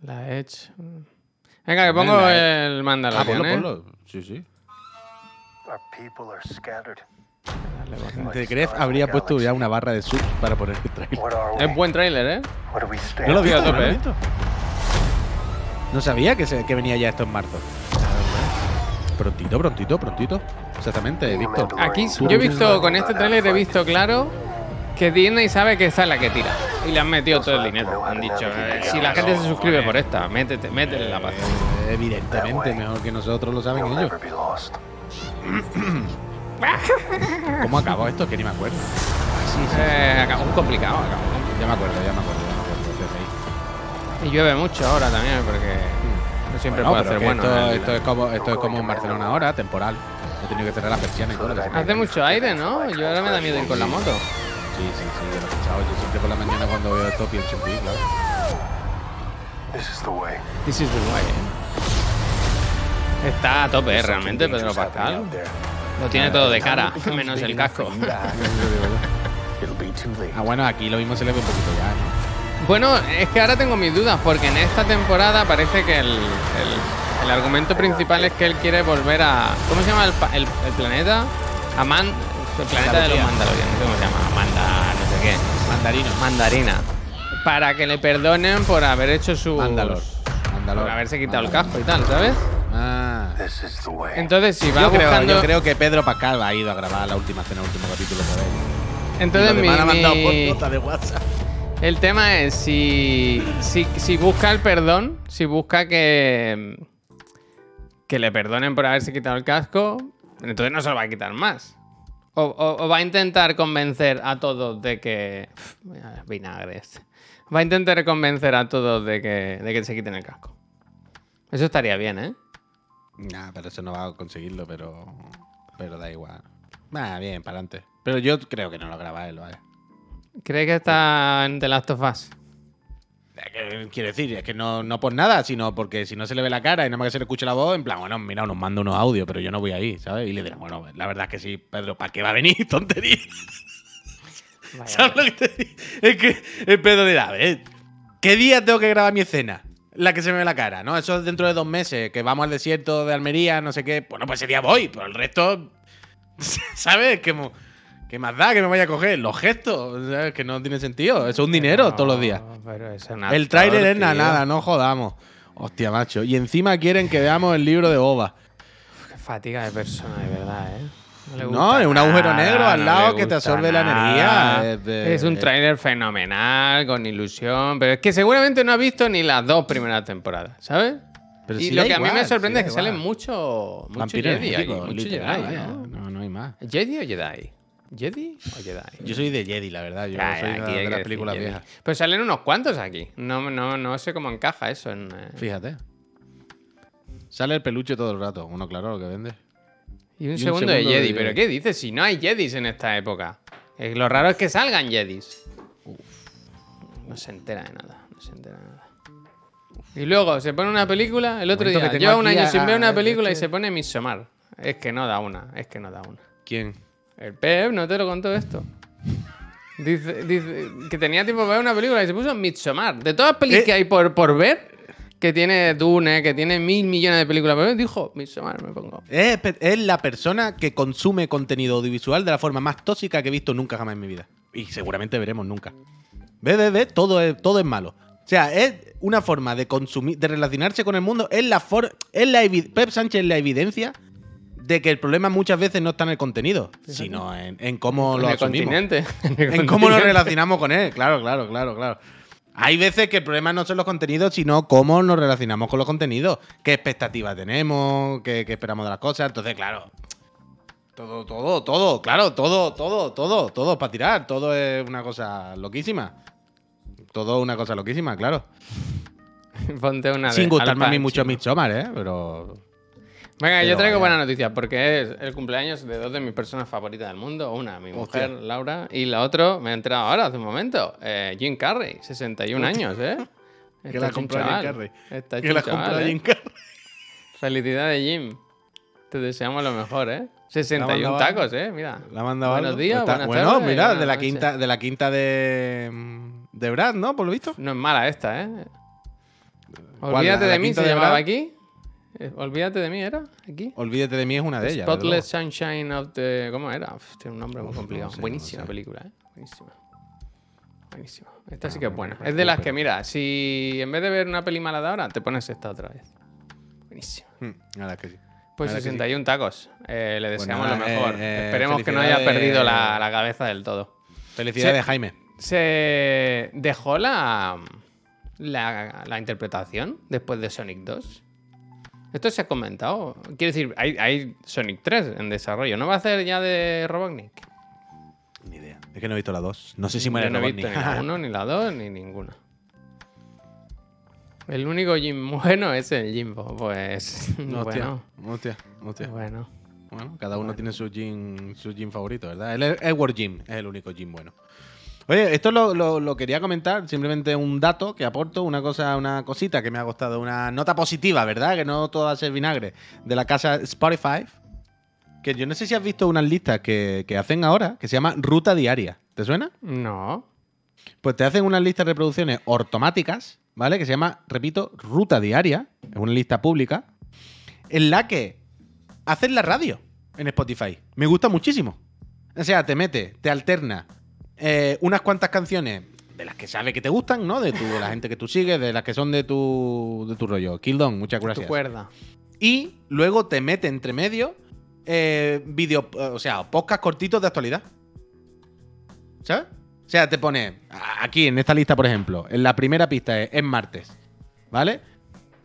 La Edge. mm. Venga, que pongo Venga, el Ah, Mandalorian, ponlo, ¿eh? ponlo. Sí, sí. Our people are scattered. De Gref habría puesto ya una barra de sub para poner el trailer. Es buen tráiler, ¿eh? No lo he Tío, a visto, no tope, lo he ¿eh? visto. No sabía que, se- que venía ya esto en marzo. Prontito, prontito, prontito. Exactamente, Víctor. Aquí yo he visto, con este tráiler he visto claro que Disney sabe que esta es la que tira. Y le han metido todo el dinero. Han dicho, eh, si la gente se suscribe por esta, métete, métele la pata. Eh, Evidentemente, mejor que nosotros lo saben ellos. ¿Cómo acabó esto? Que ni me acuerdo. Eh, acabó un complicado, acabó. Ya me acuerdo, ya me acuerdo, ya me acuerdo. Y llueve mucho ahora también, porque no siempre Bueno, puede que bueno. esto, esto es como, esto es como en Barcelona ahora, temporal. He tenido que cerrar las persianas y todo. que. Hace mucho aire, ¿no? Yo ahora me da miedo ir con la moto. Sí, sí, sí, yo lo he escuchado. Yo siempre por la mañana cuando veo esto pienso en ti, claro. This is the way. This is the way. eh. Está a tope, eh, realmente, Pedro Pascal. Lo tiene todo de cara, menos el casco. It'll be too late. Ah, bueno, aquí lo mismo se le ve un poquito ya, ¿no? Bueno, es que ahora tengo mis dudas, porque en esta temporada parece que el, el- el argumento principal es que él quiere volver a. ¿Cómo se llama el, pa- el- el planeta? Aman, el planeta de los Mandalorian. Mandalorian, no sé cómo se llama. Amanda, no sé qué. Mandarino. Mandarina. Para que le perdonen por haber hecho su. Mandalor. Mandalor. Por haberse quitado el casco y tal, ¿sabes? Ah. This is the way. Entonces, si va Yo creo, buscando. yo creo que Pedro Pascal ha ido a grabar la última cena, el último capítulo por ahí. Entonces, mi, demás han mandado por nota de WhatsApp. El tema es si, si, busca el perdón, si busca que, que le perdonen por haberse quitado el casco, entonces no se lo va a quitar más. O, va a intentar convencer a todos de que. Uf, mira, vinagre este. Va a intentar convencer a todos de que, de que se quiten el casco. Eso estaría bien, ¿eh? Nah, pero eso no va a conseguirlo, pero. Pero da igual. Nah, bien, para adelante. Pero yo creo que no lo graba él, vaya. ¿Cree que está en The Last of Us? Quiero decir, es que no, no por nada, sino porque si no se le ve la cara y nada más que se le escucha la voz, en plan, bueno, mira, nos manda unos audios, pero yo no voy ahí, ¿sabes? Y le dirán, bueno, la verdad es que sí, Pedro, ¿para qué va a venir? Tontería. Vaya. ¿Sabes lo que te digo? Es que el Pedro dirá, a ver, ¿qué día tengo que grabar mi escena? La que se me ve la cara, ¿no? Eso es dentro de dos meses, que vamos al desierto de Almería, no sé qué. Bueno, pues ese día voy, pero el resto, ¿sabes? Que, ¿Qué más da que me vaya a coger? Los gestos, ¿sabes? Que no tiene sentido. Eso es un dinero todos los días. Pero es El tráiler es nada, no jodamos. Hostia, macho. Y encima quieren que veamos el libro de Boba. Qué fatiga de persona, de verdad, ¿eh? No, es un agujero nada, negro al lado que te absorbe la energía. Es un tráiler fenomenal, con ilusión, pero es que seguramente no ha visto ni las dos primeras temporadas, ¿sabes? Pero y si lo que a mí me sorprende si es que salen igual. mucho, Jedi mucho Jedi. No, no hay más. ¿Jedi o Jedi? ¿Jedi o Jedi? Yo soy de Jedi, la verdad. Yo soy de, aquí las películas viejas. Pero salen unos cuantos aquí. No, no, no sé cómo encaja eso en... eh, Fíjate. Sale el peluche todo el rato. Bueno, claro, lo que vende. Y un, un segundo, de segundo de Jedi. ¿Pero qué dices? Si no hay Jedis en esta época. Eh, lo raro es que salgan Jedis. No se entera de nada. No se entera de nada. Y luego se pone una película. El otro día lleva un año a- sin ver una película y se pone Midsommar. Es que no da una. Es que no da una. ¿Quién? El Pep no te lo contó esto. Dice, dice que tenía tiempo para ver una película y se puso Midsommar. De todas las películas Eh. que hay por, por ver, que tiene Dune, que tiene mil millones de películas por ver, dijo Midsommar, me pongo. Es, la persona que consume contenido audiovisual de la forma más tóxica que he visto nunca jamás en mi vida. Y seguramente veremos nunca. Ve, ve, ve, todo es, todo es malo. O sea, es una forma de consumir, de relacionarse con el mundo. Es la for es la evi- Pep Sánchez es la evidencia de que el problema muchas veces no está en el contenido, sino en, en cómo En lo el asumimos. continente. el En cómo nos relacionamos con él. Claro, claro, claro, claro. Hay veces que el problema no son los contenidos, sino cómo nos relacionamos con los contenidos. ¿Qué expectativas tenemos? ¿Qué, qué esperamos de las cosas? Entonces, claro. Todo, todo, todo, claro, todo, todo, todo, todo para tirar. Todo es una cosa loquísima. Todo una cosa loquísima, claro. Ponte una Sin gustarme a mí mucho Midsommar, ¿eh? Pero. Venga, yo traigo buena noticia porque es el cumpleaños de dos de mis personas favoritas del mundo. Una, mi Hostia. mujer, Laura, y la otra, me he enterado ahora, hace un momento, eh, Jim Carrey, 61 años, ¿eh? Que la compró Jim. Carrey. Está Que la compra ¿eh? Jim Carrey. Felicidades, Jim. Te deseamos lo mejor, ¿eh? 61 mandaba- tacos, ¿eh? Mira. La mandado Buenos días, Está- buenas Bueno, tardes, mira, de la quinta, de la quinta de. De Brad, ¿no? Por lo visto. No es mala esta, ¿eh? Olvídate ¿La- la de mí, se de llamaba Brad? aquí. Eh, Olvídate de mí, ¿era? Aquí. Olvídate de mí es una de ellas. Spotless. Sunshine of the. ¿Cómo era? Uf, tiene un nombre muy complicado. sé, no Buenísima sé. película, ¿eh? Buenísima. Buenísima. Esta sí que es buena. Es de las que, mira, si en vez de ver una peli mala de ahora, te pones esta otra vez. Buenísima. Hmm, la que sí. Pues La verdad que sí. 61 tacos. Eh, le deseamos nada, lo mejor. eh, eh, Esperemos que no haya perdido la, la cabeza del todo. Felicidades, Sí. Jaime. Se dejó la, la, la interpretación después de Sonic 2. Esto se ha comentado. Quiero decir, hay, hay Sonic 3 en desarrollo. ¿No va a hacer ya de Robotnik? Ni idea. Es que no he visto la dos. No sé si muere Yo no he Robotnik. visto ni la 1, ni la 2, ni ninguna. El único Jim bueno es el Jimbo. Pues. Hostia, bueno. hostia, hostia. Bueno. Bueno, cada uno tiene su gym, su gym favorito, ¿verdad? El Edward Jim es el único gym bueno. Oye, esto lo, lo- lo quería comentar, simplemente un dato que aporto, una cosa, una cosita que me ha gustado, una nota positiva, ¿verdad? Que no todo va a ser vinagre, de la casa Spotify. Que yo no sé si has visto unas listas que, que hacen ahora, que se llama Ruta Diaria. ¿Te suena? No. Pues te hacen unas listas de reproducciones automáticas, ¿vale? Que se llama, repito, Ruta Diaria. Es una lista pública. En la que haces la radio en Spotify. Me gusta muchísimo. O sea, te mete, te alterna eh, unas cuantas canciones de las que sabe que te gustan, ¿no? De, tu, de la gente que tú sigues, de las que son de tu, de tu rollo. Kildon, muchas Tu gracias. cuerda. Y luego te mete entre medio eh, video, o sea, podcast cortitos de actualidad. ¿Sabes? O sea, te pone aquí en esta lista, por ejemplo, en la primera pista es, es martes, ¿vale?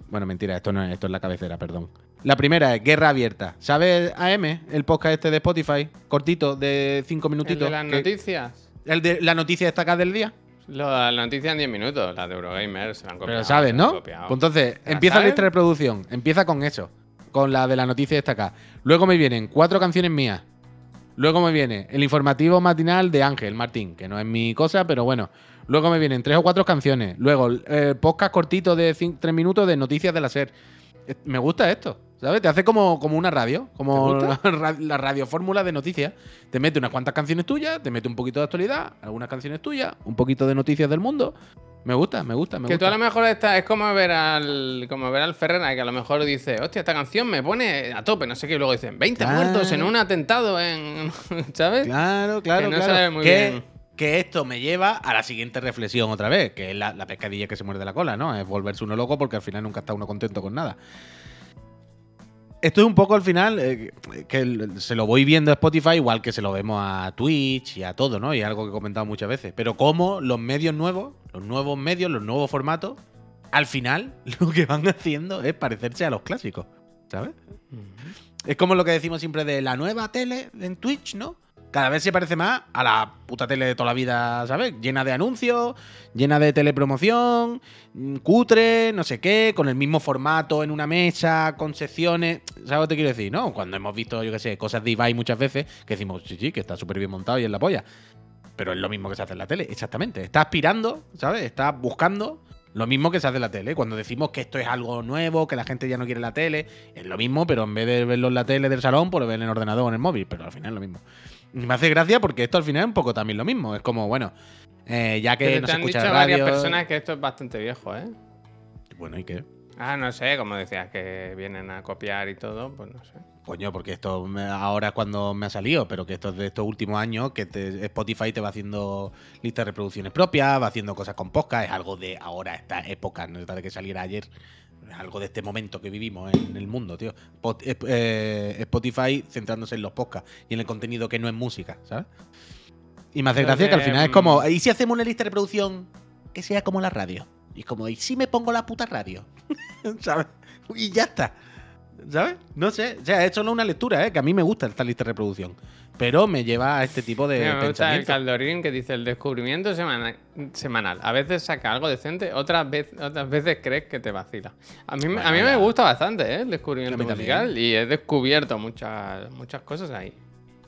Bueno, mentira, esto no es, esto es la cabecera, perdón. La primera es Guerra Abierta. ¿Sabes AM? El podcast este de Spotify, cortito, de cinco ¿El minutitos. de las que- noticias? El de la noticia destacada del día. Lo- Las noticias en 10 minutos, las de Eurogamer se la han copiado. Pero sabes, la ¿no? Pues entonces, ¿La empieza la lista de reproducción. Empieza con eso. Con la de la noticia destacada. Luego me vienen cuatro canciones mías. Luego me viene el informativo matinal de Ángel Martín, que no es mi cosa, pero bueno. Luego me vienen tres o cuatro canciones. Luego, eh, podcast cortito de cin- tres minutos de noticias de la SER. Eh, Me gusta esto, ¿sabes? Te hace como, como una radio, como ¿Te la, la radiofórmula de noticias. Te mete unas cuantas canciones tuyas, te mete un poquito de actualidad, algunas canciones tuyas, un poquito de noticias del mundo. Me gusta, me gusta, me Que tú gusta. a lo mejor estás, es como ver al como ver al Ferrera, que a lo mejor dice, hostia, esta canción me pone a tope, no sé qué, y luego dicen, 20 Claro. muertos en un atentado en. ¿Sabes? Claro, claro, Que no claro. sabe muy que, bien. que esto me lleva a la siguiente reflexión otra vez, que es la, la pescadilla que se muerde la cola, ¿no? Es volverse uno loco porque al final nunca está uno contento con nada. Esto es un poco al final eh, que se lo voy viendo a Spotify igual que se lo vemos a Twitch y a todo, ¿no? Y es algo que he comentado muchas veces. Pero como los medios nuevos, los nuevos medios, los nuevos formatos, al final lo que van haciendo es parecerse a los clásicos, ¿sabes? Es como lo que decimos siempre de la nueva tele en Twitch, ¿no? Cada vez se parece más a la puta tele de toda la vida, ¿sabes? Llena de anuncios, llena de telepromoción, mm, cutre, no sé qué, con el mismo formato en una mesa, con secciones. ¿Sabes lo que te quiero decir, no? Cuando hemos visto, yo qué sé, cosas de Ibai muchas veces, que decimos, sí, sí, que está súper bien montado y es la polla. Pero es lo mismo que se hace en la tele, exactamente. Está aspirando, ¿sabes? Está buscando lo mismo que se hace en la tele. Cuando decimos que esto es algo nuevo, que la gente ya no quiere la tele, es lo mismo, pero en vez de verlo en la tele del salón, pues lo ven en el ordenador o en el móvil. Pero al final es lo mismo. Y me hace gracia porque esto al final es un poco también lo mismo. Es como, bueno, eh, ya que Pero no se escucha dicho en varias radio. personas que esto es bastante viejo, ¿eh? Bueno, ¿y qué? Ah, no sé, como decías, que vienen a copiar y todo, pues no sé. Coño, porque esto me- ahora es cuando me ha salido, pero que esto es de estos últimos años, que te- Spotify te va haciendo listas de reproducciones propias, va haciendo cosas con podcast, es algo de ahora, esta época, no es de que saliera ayer, algo de este momento que vivimos en el mundo, tío. Pot- eh, eh, Spotify centrándose en los podcasts y en el contenido que no es música, ¿sabes? Y me hace gracia que al de, final es mm, como, ¿y si hacemos una lista de reproducción que sea como la radio? Y es como, ¿y si me pongo la puta radio? ¿Sabes? Y ya está. ¿Sabes? No sé. O sea, es solo una lectura, ¿eh? Que a mí me gusta esta lista de reproducción. Pero me lleva a este tipo de me gusta el. Caldorín que dice el descubrimiento semana- semanal. A veces saca algo decente, otras, vez- otras veces crees que te vacila. A mí, me- a mí Bueno, me gusta bastante ¿eh? el descubrimiento musical y he descubierto muchas, muchas cosas ahí.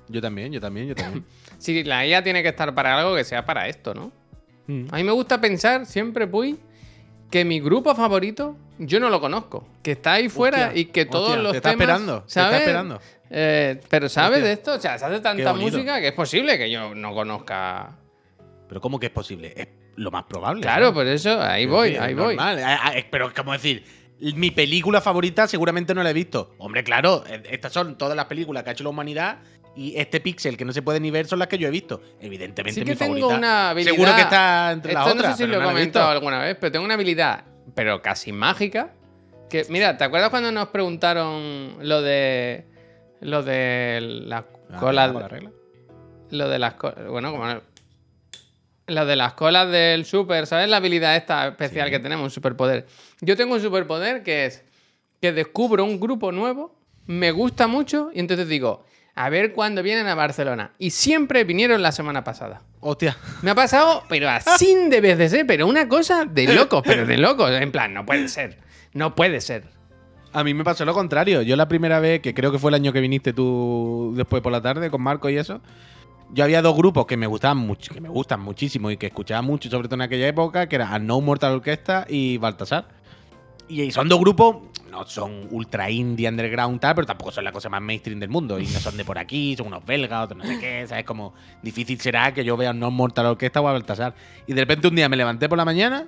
Yo también, yo también, yo también. Si la IA tiene que estar para algo que sea para esto, ¿no? Mm. A mí me gusta pensar siempre, Puy, que mi grupo favorito yo no lo conozco. Que está ahí fuera Hostia, y que todos hostia, los te está esperando, te está ¿sabes? esperando. Eh, pero ¿sabes Hostia. de esto? O sea, se hace tanta música que es posible que yo no conozca. Pero ¿cómo que es posible? Es- lo más probable. Claro, por eso, ahí voy, Sí, ahí voy. Ah, ah, Pero es como decir, mi película favorita seguramente no la he visto. Hombre, claro, eh, estas son todas las películas que ha hecho la humanidad y este pixel que no se puede ni ver son las que yo he visto. Evidentemente Sí que mi tengo favorita. una habilidad. Seguro que está entre las Esto otras. No sé si pero lo he comentado alguna vez, pero tengo una habilidad, pero casi mágica. Que, mira, ¿te acuerdas cuando nos preguntaron lo de. Lo de las Ah, colas. ¿con la regla? Lo de las colas. Bueno, como. Lo de las colas del super, ¿sabes? La habilidad esta especial que tenemos, un superpoder. Yo tengo un superpoder que es que descubro un grupo nuevo, me gusta mucho y entonces digo, a ver cuándo vienen a Barcelona. Y siempre vinieron la semana pasada. Hostia. Me ha pasado, pero así de veces, ¿eh? Pero una cosa de locos, pero de locos. En plan, no puede ser. No puede ser. A mí me pasó lo contrario. Yo la primera vez, que creo que fue el año que viniste tú después por la tarde con Marco y eso, yo había dos grupos que me gustaban mucho, que me gustan muchísimo y que escuchaba mucho, sobre todo en aquella época, que eran Unknown Mortal Orquesta y Baltasar. Y son dos grupos, no son ultra indie, underground, tal, pero tampoco son la cosa más mainstream del mundo. Y no son de por aquí, son unos belgas, otros no sé qué, ¿sabes? Como difícil será que yo vea Unknown Mortal Orquesta o a Baltasar. Y de repente un día me levanté por la mañana,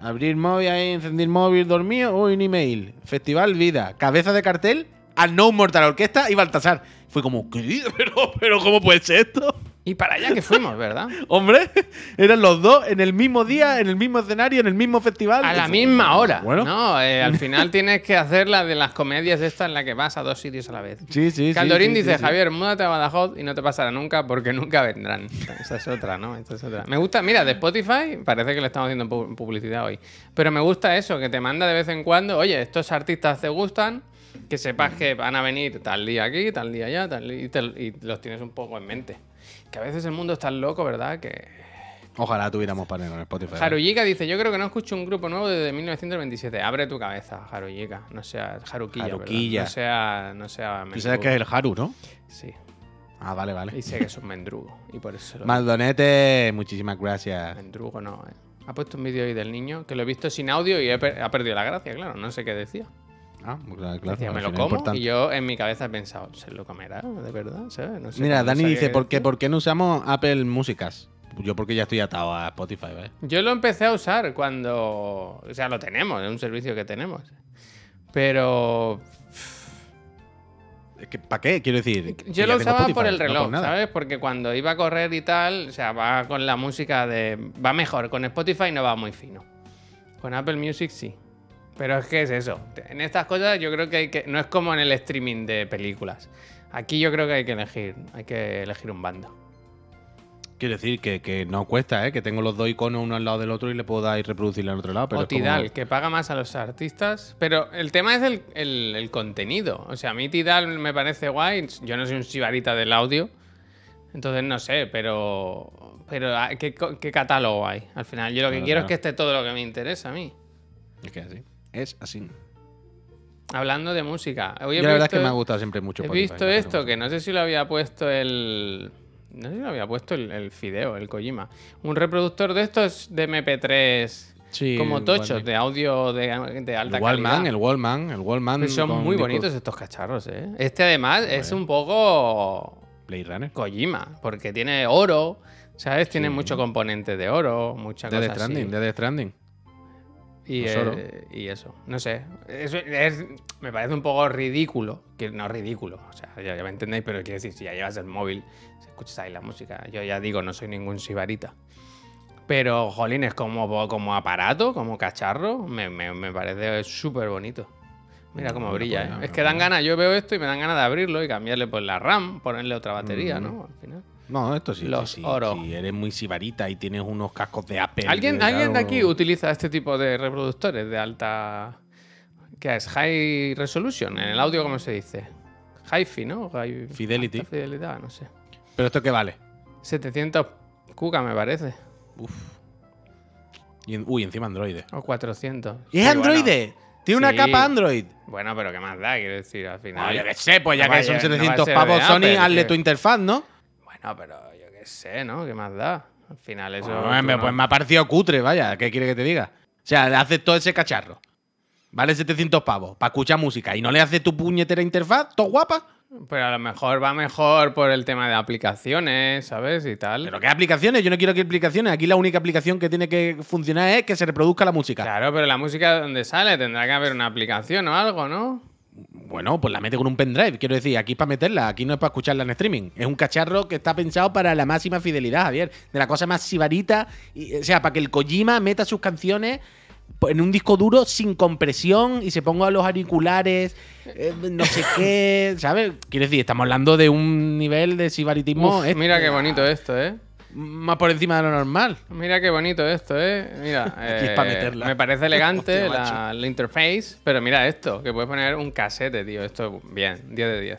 abrir móvil ahí, encender móvil, dormido, uy, un email. Festival Vida, cabeza de cartel, Unknown Mortal Orquesta y Baltasar. Fue como, ¿qué? Pero, pero ¿cómo puede ser esto? Y para allá que fuimos, ¿verdad? Hombre, eran los dos en el mismo día, en el mismo escenario, en el mismo festival. A la misma hora. Bueno. No, eh, al final tienes que hacer la de las comedias estas en la que vas a dos sitios a la vez. Sí, sí, sí, Caldorín sí, dice, sí, sí. Javier, múdate a Badajoz y no te pasará nunca porque nunca vendrán. Esa es otra, ¿no? Esa es otra. Me gusta, mira, de Spotify, parece que le estamos haciendo pu- publicidad hoy. Pero me gusta eso, que te manda de vez en cuando, oye, estos artistas te gustan, que sepas que van a venir tal día aquí, tal día allá, tal, y, te- y los tienes un poco en mente. Que a veces el mundo es tan loco, ¿verdad? Que Ojalá tuviéramos panel en Spotify. Haruyica dice, yo creo que no escucho un grupo nuevo desde 1927. Abre tu cabeza, Haruyica. No sea Haruquilla. Haruquilla. No sea, no sea Tú sabes que es el Haru, ¿no? Sí. Ah, vale, vale. Y sé que es un mendrugo. Y por eso lo Maldonete, muchísimas gracias. Mendrugo no, eh. Ha puesto un vídeo ahí del niño que lo he visto sin audio y he per- ha perdido la gracia, claro. No sé qué decía. Ah, claro, claro. Decía, al me lo como importante. y yo en mi cabeza he pensado, ¿se lo comerá? ¿De verdad? ¿Sabes? No sé, Mira, Dani dice, ¿por qué, decía. ¿por qué no usamos Apple Músicas? Yo porque ya estoy atado a Spotify, ¿vale? Yo lo empecé a usar cuando. O sea, lo tenemos, es un servicio que tenemos. Pero Es que, ¿Para qué? Quiero decir. Yo lo usaba Spotify, por el no reloj. ¿sabes? Porque cuando iba a correr y tal, o sea, va con la música de. Va mejor. Con Spotify no va muy fino. Con Apple Music sí. Pero es que es eso. En estas cosas yo creo que hay que. No es como en el streaming de películas. Aquí yo creo que hay que elegir. Hay que elegir un bando. Quiero decir que, que no cuesta, ¿eh? Que tengo los dos iconos uno al lado del otro y le puedo dar y reproducirlo al otro lado. Pero o como- Tidal, que paga más a los artistas. Pero el tema es el, el- el contenido. O sea, a mí Tidal me parece guay. Yo no soy un sibarita del audio. Entonces no sé, pero. Pero ah, ¿qué, qué catálogo hay? Al final, yo lo que Claro, quiero claro. es que esté todo lo que me interesa a mí. Es que así. Es así. Hablando de música. Hoy he Yo la verdad es que visto- me ha gustado siempre mucho He Spotify, visto esto, que no sé si lo había puesto el. No sé si lo había puesto el, el Fideo, el Kojima. Un reproductor de estos de MP3 Sí, como tochos, de audio de, de alta El Wallman, calidad. el Wallman, el Wallman. Pues son muy bonitos estos cacharros, ¿eh? Este además es un poco Blade Runner. Kojima, porque tiene oro, ¿sabes? Tiene mucho componente de oro, mucha Death cosa así. Stranding, Death Stranding. Y, eh, y eso, no sé. Eso es- me parece un poco ridículo. Que no ridículo, o sea, ya, ya me entendéis, pero quiero decir, si ya llevas el móvil, si escuchas ahí la música, yo ya digo, no soy ningún sibarita. Pero, jolín, es como, como aparato, como cacharro, me, me- me parece súper bonito. Mira cómo brilla, ¿eh? nada, Es que dan ganas, yo veo esto y me dan ganas de abrirlo y cambiarle pues la RAM, ponerle otra batería, ¿no? Al final. No, esto sí. Los sí. Si eres muy sibarita y tienes unos cascos de Apple. ¿Alguien, de- ¿alguien de aquí utiliza este tipo de reproductores de alta. ¿Qué es? High resolution. En el audio, ¿cómo se dice? Hi-Fi, ¿no? Fidelity. fidelidad, no sé. ¿Pero esto qué vale? 700 cuca, me parece. Y en- uy, encima Android. O 400. ¿Y es Android? Bueno, ¿Tiene una Sí. capa Android? Bueno, pero ¿qué más da? Quiero decir, al final. No, yo qué sé, pues ya No que vaya- son no va a 700 ser pavos, Sony, hazle tu interfaz, ¿no? Bueno, pero yo qué sé, ¿no? ¿Qué más da? Al final eso. Pues, me- no- pues me ha parecido cutre, vaya. ¿Qué quiere que te diga? O sea, haces todo ese cacharro. Vale 700 pavos para escuchar música y no le haces tu puñetera interfaz, todo guapa. Pero a lo mejor va mejor por el tema de aplicaciones, ¿sabes? Y tal. ¿Pero qué aplicaciones? Yo no quiero que aplicaciones. Aquí la única aplicación que tiene que funcionar es que se reproduzca la música. Claro, pero la música donde sale tendrá que haber una aplicación o algo, ¿no? Bueno, pues la mete con un pendrive. Quiero decir, aquí es para meterla, aquí no es para escucharla en streaming. Es un cacharro que está pensado para la máxima fidelidad, Javier. De la cosa más sibarita. y- o sea, para que el Kojima meta sus canciones pues, en un disco duro sin compresión y se ponga los auriculares, eh, no sé qué, ¿sabes? Quiero decir, estamos hablando de un nivel de sibaritismo. Uf, eh, mira qué bonito esto, ¿eh? Más por encima de lo normal. Mira qué bonito esto, ¿eh? Mira, Aquí es eh, meterla. me parece elegante Hostia, la, la interface, pero mira esto, que puedes poner un casete, tío. Esto, bien, 10 de 10.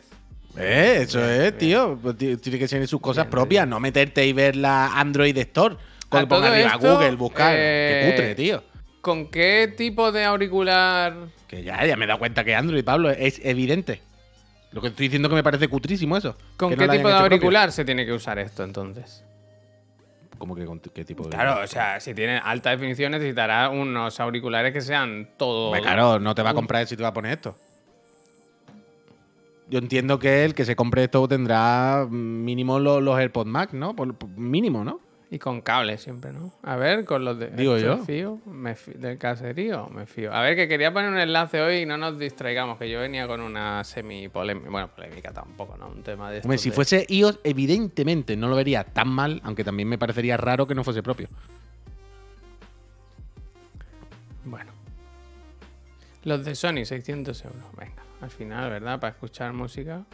Eh, eso es, tío. Pues ti- Tiene que ser sus cosas propias, no meterte y ver la Android Store. Con que arriba esto, Google, buscar. eh, Qué cutre, tío. ¿Con qué tipo de auricular? Que ya, ya me he dado cuenta que Android, Pablo, es evidente. Lo que estoy diciendo que me parece cutrísimo eso. ¿Con no qué tipo de propio. auricular se tiene que usar esto entonces? ¿Cómo que con qué tipo de.? Claro, o sea, si tiene alta definición necesitará unos auriculares que sean todo. Claro, no te va a comprar si te va a poner esto. Yo entiendo que el que se compre esto tendrá mínimo los, los AirPods Max, ¿no? Por, por mínimo, ¿no? Y con cable siempre, ¿no? A ver, con los de. Digo ¿esto yo. fío? ¿Me fí- ¿Del caserío? Me fío. A ver, que quería poner un enlace hoy y no nos distraigamos, que yo venía con una semi-polémica. Bueno, polémica tampoco, ¿no? Un tema de. Hombre, si de- fuese iOS, evidentemente no lo vería tan mal, aunque también me parecería raro que no fuese propio. Bueno. Los de Sony, 600 euros. Venga, al final, ¿verdad? Para escuchar música.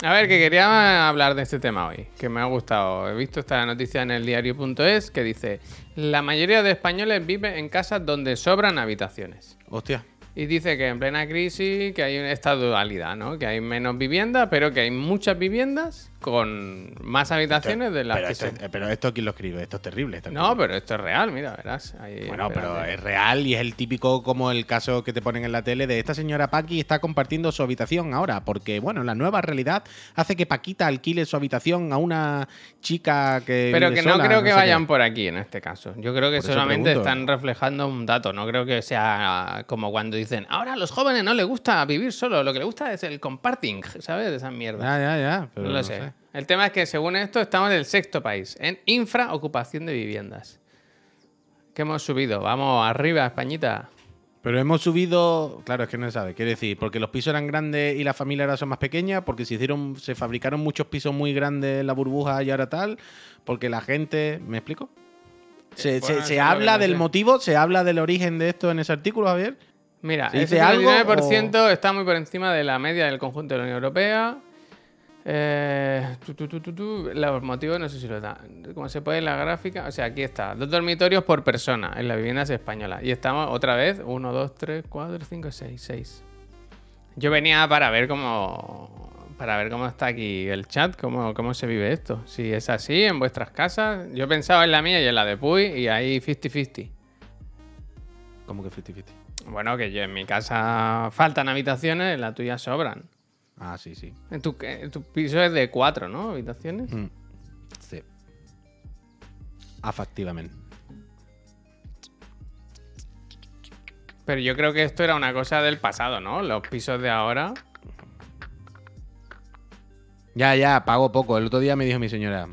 A ver, que quería hablar de este tema hoy, que me ha gustado. He visto esta noticia en el diario.es que dice, la mayoría de españoles vive en casas donde sobran habitaciones. Hostia. Y dice que en plena crisis que hay esta dualidad, ¿no? Que hay menos viviendas, pero que hay muchas viviendas con más habitaciones de las pero, que esto, pero esto quién lo escribe, esto es terrible. esto es No, pero esto es real, mira, verás. ahí, Bueno, pero es real y es el típico como el caso que te ponen en la tele de esta señora Paqui está compartiendo su habitación ahora, porque bueno, la nueva realidad hace que Paquita alquile su habitación a una chica que... Pero vive que no sola, creo que vayan qué. por aquí en este caso. Yo creo que Por solamente están reflejando un dato. No creo que sea como cuando dicen, ahora a los jóvenes no les gusta vivir solo, lo que les gusta es el comparting, ¿sabes? De esas mierdas. Ya, ya, ya. Pero no lo sé. El tema es que según esto estamos en el sexto país, en infraocupación de viviendas. Que hemos subido. Vamos arriba, Españita. Pero hemos subido, claro, es que no se sabe, quiere decir, porque los pisos eran grandes y las familias ahora son más pequeñas, porque se hicieron, se fabricaron muchos pisos muy grandes en la burbuja y ahora tal, porque la gente, ¿me explico? Se, Eh, se- se habla del motivo, se habla del origen de esto en ese artículo, Javier. Mira, ¿Se ese dice algo 39% está muy por encima de la media del conjunto de la Unión Europea. Eh, tu, tu, tu. Los motivos no sé si lo da. Como se puede en la gráfica, o sea, aquí está. Dos dormitorios por persona en las viviendas españolas. Y estamos otra vez, 1, 2, 3, 4, 5, 6, 6. Yo venía para ver cómo para ver cómo está aquí el chat, cómo, cómo se vive esto. Si es así en vuestras casas. Yo pensaba en la mía y en la de Puy y ahí 50-50. ¿Cómo que 50-50? Bueno, que yo en mi casa faltan habitaciones, en la tuya sobran. Ah, sí, sí. En tu, en tu piso es de cuatro, ¿no? Habitaciones. Mm. Sí. Afectivamente. Pero yo creo que esto era una cosa del pasado, ¿no? Los pisos de ahora. Ya, ya, pago poco. El otro día me dijo mi señora,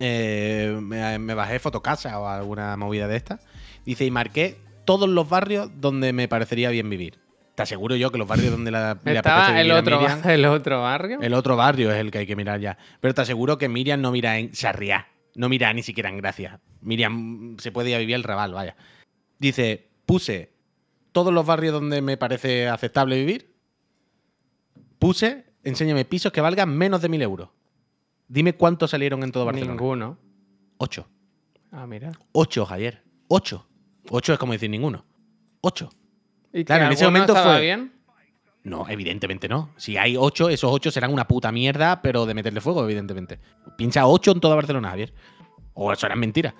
eh, me, me bajé Fotocasa o alguna movida de esta. Dice, y marqué todos los barrios donde me parecería bien vivir. Te aseguro yo que los barrios donde la, le Estaba el otro, Miriam- el otro barrio. el otro barrio es el que hay que mirar ya. Pero te aseguro que Miriam no mira en Sarriá. No mira ni siquiera en Gracia. Miriam se puede ir a vivir al Raval, vaya. Dice, puse todos los barrios donde me parece aceptable vivir. Puse, enséñame pisos que valgan menos de mil euros. Dime cuántos salieron en todo Barcelona. Ninguno. Ocho. Ah, mira. Ocho, Javier. Ocho. Ocho es como decir ninguno. Ocho. ¿Y Claro, en ese momento fue- bien? No, evidentemente no. Si hay ocho, esos ocho serán una puta mierda, pero de meterle fuego, evidentemente. Piensa ocho en toda Barcelona, Javier. O eso eran mentiras.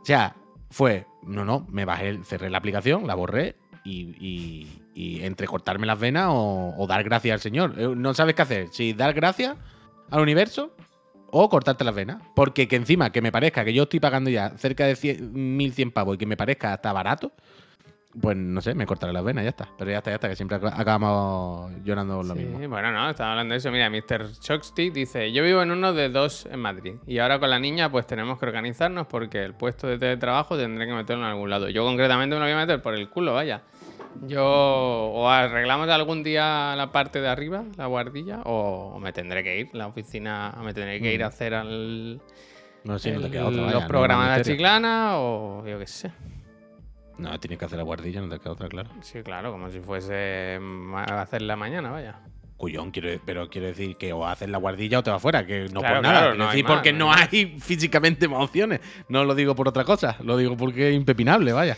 O sea, fue, no, no, me bajé, cerré la aplicación, la borré y, y- y entre cortarme las venas o, o dar gracias al Señor. Eh, No sabes qué hacer. Si dar gracias al universo o cortarte las venas. Porque que encima que me parezca que yo estoy pagando ya cerca de 100 1.100 pavos y que me parezca hasta barato, pues no sé, me cortaré las venas, ya está. Pero ya está, ya está, que siempre ac- acabamos llorando lo Sí, mismo. bueno, no, estaba hablando de eso. Mira, Mr. Choxty dice: Yo vivo en uno de dos en Madrid. Y ahora con la niña, pues tenemos que organizarnos porque el puesto de teletrabajo tendré que meterlo en algún lado. Yo concretamente me lo voy a meter por el culo, vaya. Yo o arreglamos algún día la parte de arriba, la guardilla, o, me tendré que ir, la oficina, me tendré que ir a hacer al, No no te el- queda otra, vaya, no los programas de la chiclana o yo qué sé. No, tienes que hacer la guardilla, no te queda otra, claro. Sí, claro, como si fuese ma- hacerla mañana, vaya. Cuyón, quiero, pero quiero decir que o haces la guardilla o te vas fuera, que no Claro, por nada. claro, no decir, más, porque no hay físicamente más opciones. No lo digo por otra cosa, lo digo porque es impepinable, vaya.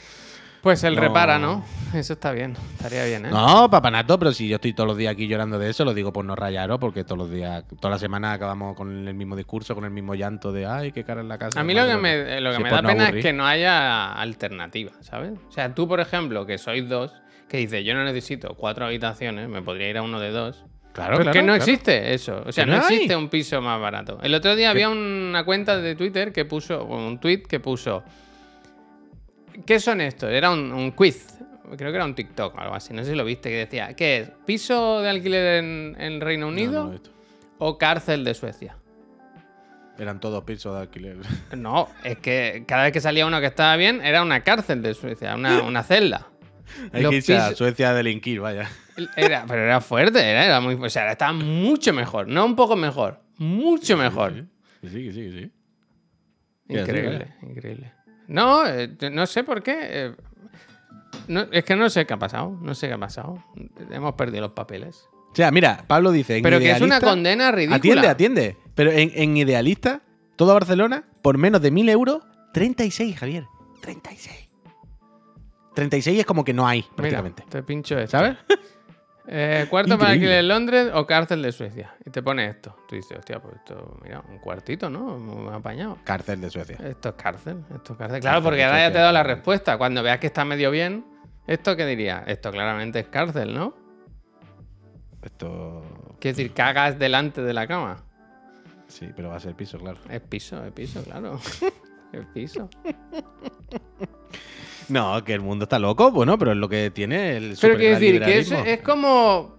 Pues No. repara, ¿no? Eso está bien, estaría bien, ¿eh? No, papanato, pero si yo estoy todos los días aquí llorando de eso, lo digo por no rayaros, porque todos los días, toda la semana acabamos con el mismo discurso, con el mismo llanto de ay, qué cara en la casa. A mí lo que me, mía". lo que Sí, me por da no pena aburrir. es que no haya alternativa, ¿sabes? O sea, tú, por ejemplo, que sois dos, que dices, yo no necesito cuatro habitaciones, me podría ir a uno de dos. Claro, es claro, que no claro. existe eso. O sea, no, existe un piso más barato. El otro día había una cuenta de Twitter que puso, un tweet que puso. ¿Qué son estos? Era un, un quiz. Creo que era un TikTok o algo así. No sé si lo viste. Que decía: ¿Qué es? ¿Piso de alquiler en, en Reino No, Unido no o cárcel de Suecia? Eran todos pisos de alquiler. No, es que cada vez que salía uno que estaba bien, era una cárcel de Suecia, una, una celda. Hay Los que irse a Suecia a delinquir, vaya. Era, pero era fuerte, era, era muy, o sea, estaba mucho mejor, no un poco mejor, mucho mejor. Sí, sí, sí, sí. Increíble, increíble. No, eh, no sé por qué. eh, no, es que no sé qué ha pasado, no sé qué ha pasado. Hemos perdido los papeles. O sea, mira, Pablo dice. en Pero que es una Idealista- condena ridícula. Atiende, atiende. Pero en, en Idealista, todo Barcelona, por menos de 1000 euros, 36, Javier. 36. 36 es como que no hay, Mira, prácticamente. te pincho esto. ¿Sabes? Eh, cuarto para alquiler en Londres o cárcel de Suecia. Y te pone esto. Tú dices, hostia, pues esto, mira, un cuartito, ¿no? Muy apañado. Cárcel de Suecia. Esto es cárcel, esto es cárcel. Claro, Cárcel porque ahora ya te he dado la respuesta. Cuando veas que está medio bien, ¿esto qué diría? Esto claramente es cárcel, ¿no? Esto. Quiero decir, cagas delante de la cama. Sí, pero va a ser piso, claro. Es piso, es piso, claro. es piso. No, que el mundo está loco, bueno, pero es lo que tiene el Pero quiero decir que es, es como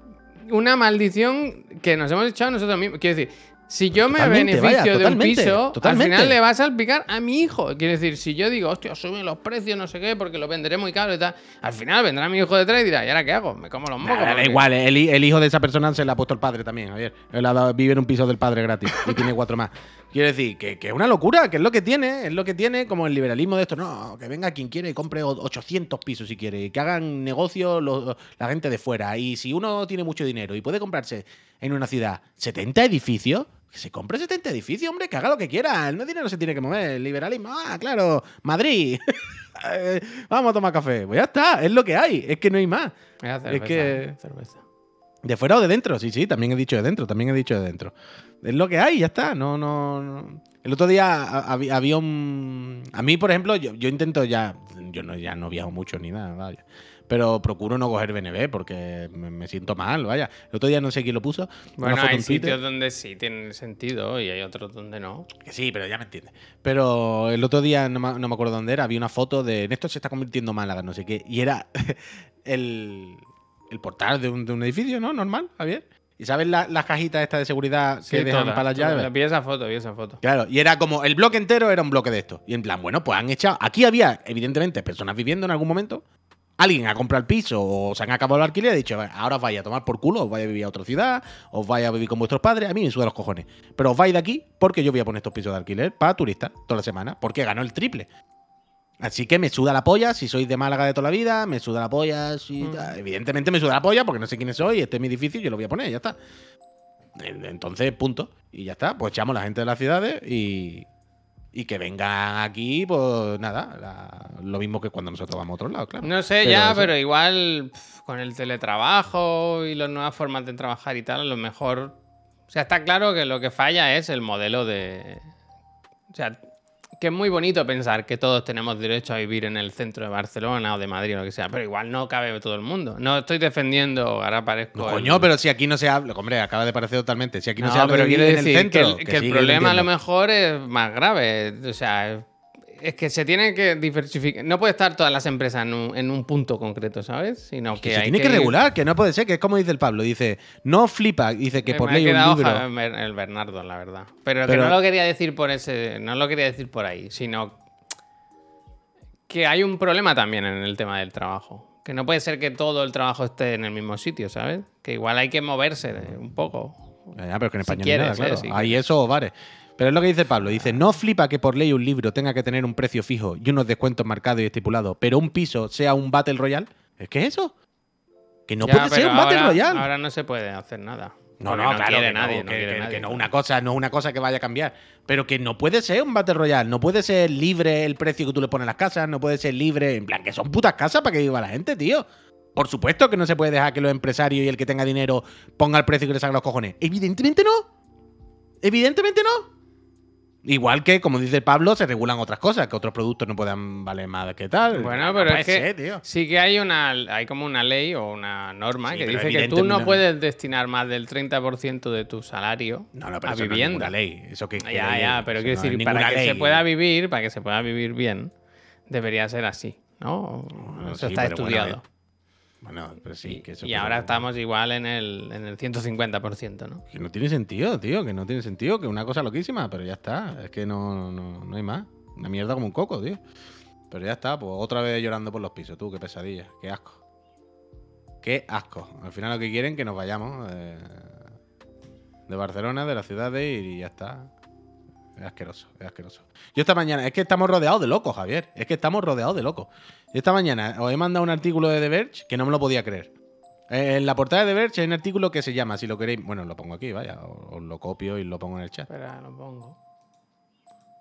una maldición que nos hemos echado nosotros mismos. Quiero decir, si yo me Totalmente, beneficio vaya, de un piso, totalmente. al final le va a salpicar a mi hijo. Quiero decir, si yo digo, hostia, suben los precios, no sé qué, porque lo venderé muy caro y tal, al final vendrá mi hijo detrás y dirá, ¿y ahora qué hago? Me como los mocos. Da igual, el, hi- el hijo de esa persona se le ha puesto el padre también, Javier. Él ha dado- vive en un piso del padre gratis y tiene cuatro más. Quiero decir, que, que es una locura, que es lo que tiene, es lo que tiene como el liberalismo de esto. No, que venga quien quiere y compre o- 800 pisos si quiere, y que hagan negocio los- la gente de fuera. Y si uno tiene mucho dinero y puede comprarse en una ciudad 70 edificios, que se compre 70 edificios, hombre, que haga lo que quiera. El no dinero se tiene que mover. El liberalismo, ah, claro, Madrid. Eh, Vamos a tomar café. Pues ya está, es lo que hay, es que no hay más. Cerveza, que- cerveza. ¿De fuera o de dentro? Sí, sí, también he dicho de dentro, también he dicho de dentro. Es lo que hay, ya está. No, no, no. El otro día ha- había, había un. A mí, por ejemplo, yo, yo intento ya. Yo no, ya no viajo mucho ni nada, vaya. Pero procuro no coger BNB porque me, siento mal, vaya. El otro día no sé quién lo puso. Bueno, hay sitios donde sí tienen sentido y hay otros donde no. Que sí, pero ya me entiendes. Pero el otro día, no me, no me acuerdo dónde era, había una foto de Néstor se está convirtiendo en Málaga, no sé qué. Y era el, el portal de un, de un edificio, ¿no? Normal, Javier. ¿Y sabes la- las cajitas estas de seguridad que dejan para las llaves? Vi esa foto, vi esa foto. Claro, y era como el bloque entero era un bloque de esto. Y en plan, bueno, pues han echado. Aquí había, evidentemente, personas viviendo en algún momento. Alguien ha comprado el piso o se han acabado el alquiler y ha dicho, ahora os vais a tomar por culo, os vais a vivir a otra ciudad, os vais a vivir con vuestros padres, a mí me suda los cojones. Pero os vais de aquí porque yo voy a poner estos pisos de alquiler para turistas toda la semana, porque ganó el triple. Así que me suda la polla si sois de Málaga de toda la vida, me suda la polla si... Evidentemente me suda la polla porque no sé quiénes soy, este es mi edificio, yo lo voy a poner, ya está. Entonces, punto. Y ya está. Pues echamos a la gente de las ciudades y, y que vengan aquí, pues nada, la- lo mismo que cuando nosotros vamos a otro lado, claro. No sé, Pero ya, eso- pero igual con el teletrabajo y las nuevas formas de trabajar y tal, a lo mejor. O sea, está claro que lo que falla es el modelo de. O sea, que es muy bonito pensar que todos tenemos derecho a vivir en el centro de Barcelona o de Madrid o lo que sea, pero igual no cabe todo el mundo. No estoy defendiendo, ahora parezco. No, el- coño, pero si aquí no se habla, hombre, acaba de parecer totalmente. Si aquí no, No, se habla pero de vivir en decir el centro, que el, que el sí, lo problema a lo mejor es más grave. O sea, es que se tiene que diversificar. No puede estar todas las empresas en un, en un punto concreto, ¿sabes? Sino que, Que se hay tiene que, regular, que no puede ser, que es como dice el Pablo. Dice, no flipa, dice que Me por ha ley un libro. el Bernardo, la verdad. Pero, que no lo quería decir por ese. No lo quería decir por ahí, sino que hay un problema también en el tema del trabajo. Que no puede ser que todo el trabajo esté en el mismo sitio, ¿sabes? Que igual hay que moverse un poco. Ya, pero que en Si español quieres, ni nada, eh, claro. si Hay eso o bares. Pero es lo que dice Pablo. Dice, no flipa que por ley un libro tenga que tener un precio fijo y unos descuentos marcados y estipulados, pero un piso sea un Battle Royale. ¿Es que es eso? Que no Ya, puede ser un Battle Royale. Ahora no se puede hacer nada. No, Porque no, claro, quiere que no, nadie, que, no quiere que- nadie, que no, una cosa, no una cosa que vaya a cambiar. Pero que no puede ser un Battle Royale, no puede ser libre el precio que tú le pones a las casas, no puede ser libre. En plan, que son putas casas para que viva la gente, tío. Por supuesto que no se puede dejar que los empresarios y el que tenga dinero ponga el precio que le salga los cojones. Evidentemente no. Evidentemente no. Igual que, como dice Pablo, se regulan otras cosas, que otros productos no puedan valer más que tal. Bueno, No pero es que ser, sí que hay una hay como una ley o una norma Sí, que dice que tú no puedes destinar más del 30% de tu salario No, no, pero a eso no es vivienda. ninguna ley. Eso que, ya, ley ya, pero quiero no decir, para que se pueda vivir, para que se pueda vivir bien, debería ser así, ¿no? Eso sí, está bueno, estudiado. eh, Bueno, pero sí, que eso y ahora estamos igual en el, en el 150%, ¿no? Que no tiene sentido, tío, que no tiene sentido, que una cosa loquísima, pero ya está. Es que no, no, no hay más. Una mierda como un coco, tío. Pero ya está, pues otra vez llorando por los pisos, tú, qué pesadilla, qué asco. Qué asco. Al final lo que quieren es que nos vayamos eh, de Barcelona, de la ciudad de ir y ya está. Es asqueroso, es asqueroso. Yo esta mañana, es que estamos rodeados de locos, Javier. Es que estamos rodeados de locos. Yo esta mañana os he mandado un artículo de The Verge que no me lo podía creer. Eh, En la portada de The Verge hay un artículo que se llama, si lo queréis, bueno, lo pongo aquí, vaya, os lo copio y lo pongo en el chat. Espera, lo pongo.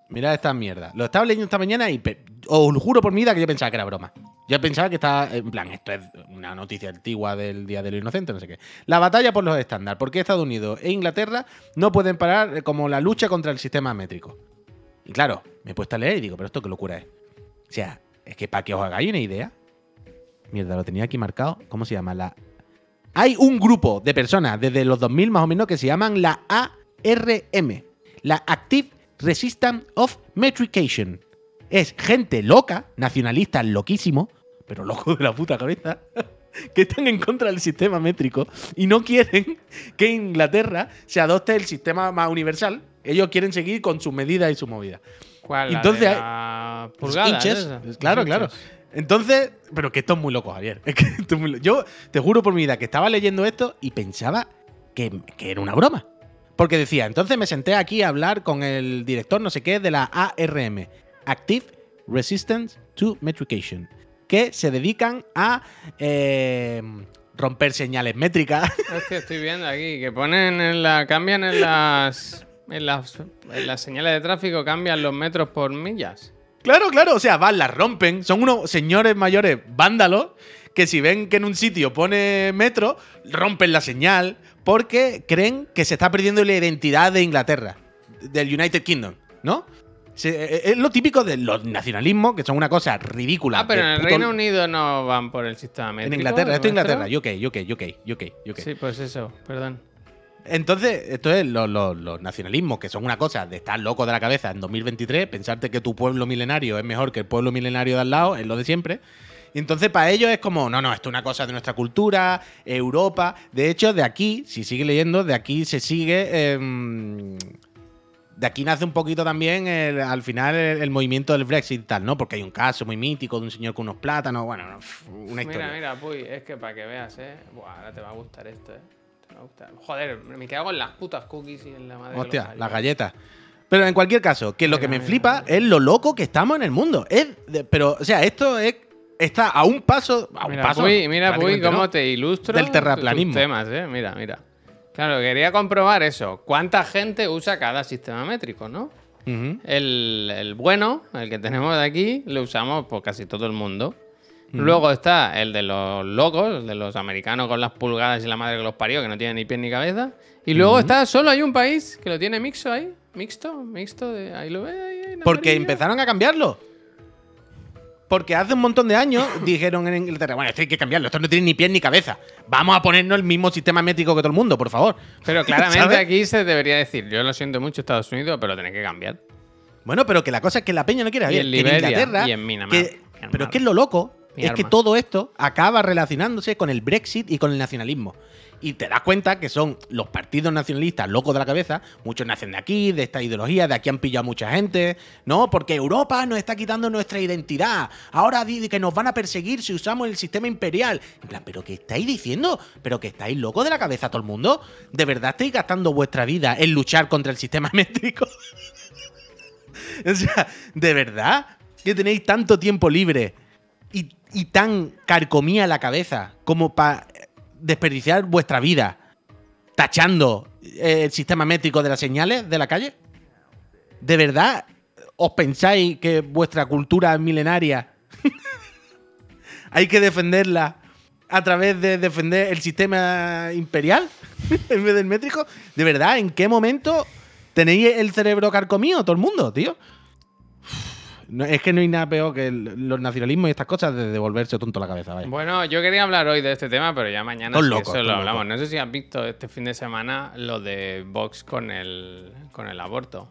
Mirad esta mierda. Lo estaba leyendo esta mañana y os lo juro por mi vida que yo pensaba que era broma. Yo pensaba que estaba, en plan, esto es una noticia antigua del Día del Inocente, no sé qué. La batalla por los estándares. ¿Por qué Estados Unidos e Inglaterra no pueden parar como la lucha contra el sistema métrico? Y claro, me he puesto a leer y digo, pero esto qué locura es. O sea, es que para que os hagáis una idea. Mierda, lo tenía aquí marcado. ¿Cómo se llama? La. Hay un grupo de personas desde los 2000 más o menos que se llaman la ARM. La Active Resistance of Metrication. Es gente loca, nacionalistas loquísimos, pero locos de la puta cabeza, que están en contra del sistema métrico y no quieren que Inglaterra se adopte el sistema más universal. Ellos quieren seguir con sus medidas y sus movidas. ¿Cuál? La Entonces la Los pulgada, hinches, esa? claro, claro. Entonces, pero que esto es muy loco, Javier. Es que esto es muy lo- Yo te juro por mi vida que estaba leyendo esto y pensaba que, que era una broma. Porque decía, entonces me senté aquí a hablar con el director no sé qué de la ARM, Active Resistance to Metrication, que se dedican a eh, romper señales métricas. Es que estoy viendo aquí que ponen en la. cambian en las. En las, en las señales de tráfico cambian los metros por millas. Claro, claro, o sea, van, las rompen. Son unos señores mayores vándalos que si ven que en un sitio pone metro, rompen la señal porque creen que se está perdiendo la identidad de Inglaterra, del United Kingdom, ¿no? Se- eh, es lo típico de los nacionalismos, que son una cosa ridícula. Ah, pero en el puto- Reino Unido no van por el sistema En métrico. Inglaterra, esto es. Inglaterra, UK, UK, UK, UK, UK. Sí, pues eso, perdón. Entonces, esto es los, los- los nacionalismos, que son una cosa de estar loco de la cabeza en 2023, pensarte que tu pueblo milenario es mejor que el pueblo milenario de al lado, es lo de siempre. Y entonces para ellos es como, no, no, esto es una cosa de nuestra cultura, Europa. De hecho, de aquí, si sigue leyendo, de aquí se sigue... em, de aquí nace un poquito también el- al final el, el movimiento del Brexit y tal, ¿no? Porque hay un caso muy mítico de un señor con unos plátanos, bueno, no, una historia. Mira, mira, Puy, es que para que veas, ¿eh? Buah, ahora te va a gustar esto, ¿eh? Te va a gustar. Joder, me cago en las putas cookies y en la madre. los Hostia, las galletas. Pero en cualquier caso, que lo que me mira, flipa mira. es lo loco que estamos en el mundo. Es de- pero, o sea, esto es, está a un paso. A un Mira, paso. Puy, mira, Puy, cómo no. te ilustro Del tus terraplanismo. temas, ¿eh? Mira, mira. Claro, quería comprobar eso. ¿Cuánta gente usa cada sistema métrico, no? El, el bueno, el que tenemos de aquí, lo usamos por casi todo el mundo. Luego está el de los locos, el de los americanos con las pulgadas y la madre que los parió, que no tiene ni pie ni cabeza. Y luego está, solo hay un país que lo tiene mixto ahí. Mixto, mixto, de, ahí lo ve. ahí, ahí en Porque amarillo. empezaron a cambiarlo. Porque hace un montón de años dijeron en Inglaterra, bueno, esto hay que cambiarlo, esto no tiene ni pies ni cabeza. Vamos a ponernos el mismo sistema métrico que todo el mundo, por favor. Pero claramente ¿Sabes? aquí se debería decir, yo lo siento mucho Estados Unidos, pero tenéis que cambiar. Bueno, pero que la cosa es que la peña no quiere ver. en Inglaterra, y en Myanmar. que- pero es que es lo loco Mi es que todo esto acaba relacionándose con el Brexit y con el nacionalismo. Y te das cuenta que son los partidos nacionalistas locos de la cabeza, muchos nacen de aquí, de esta ideología, de aquí han pillado a mucha gente, ¿no? Porque Europa nos está quitando nuestra identidad. Ahora di que nos van a perseguir si usamos el sistema imperial. En plan, ¿pero qué estáis diciendo? ¿Pero que estáis locos de la cabeza todo el mundo? ¿De verdad estáis gastando vuestra vida en luchar contra el sistema métrico? O sea, ¿de verdad que tenéis tanto tiempo libre y, y tan carcomía la cabeza como para desperdiciar vuestra vida tachando eh, el sistema métrico de las señales de la calle? ¿De verdad os pensáis que vuestra cultura milenaria hay que defenderla a través de defender el sistema imperial en vez del métrico? ¿De verdad? ¿En qué momento tenéis el cerebro carcomido todo el mundo, tío? No, es que no hay nada peor que el- los nacionalismos y estas cosas de devolverse tonto la cabeza, vaya. Bueno, yo quería hablar hoy de este tema, pero ya mañana sí eso lo hablamos. No sé si has visto este fin de semana lo de Vox con el, con el aborto.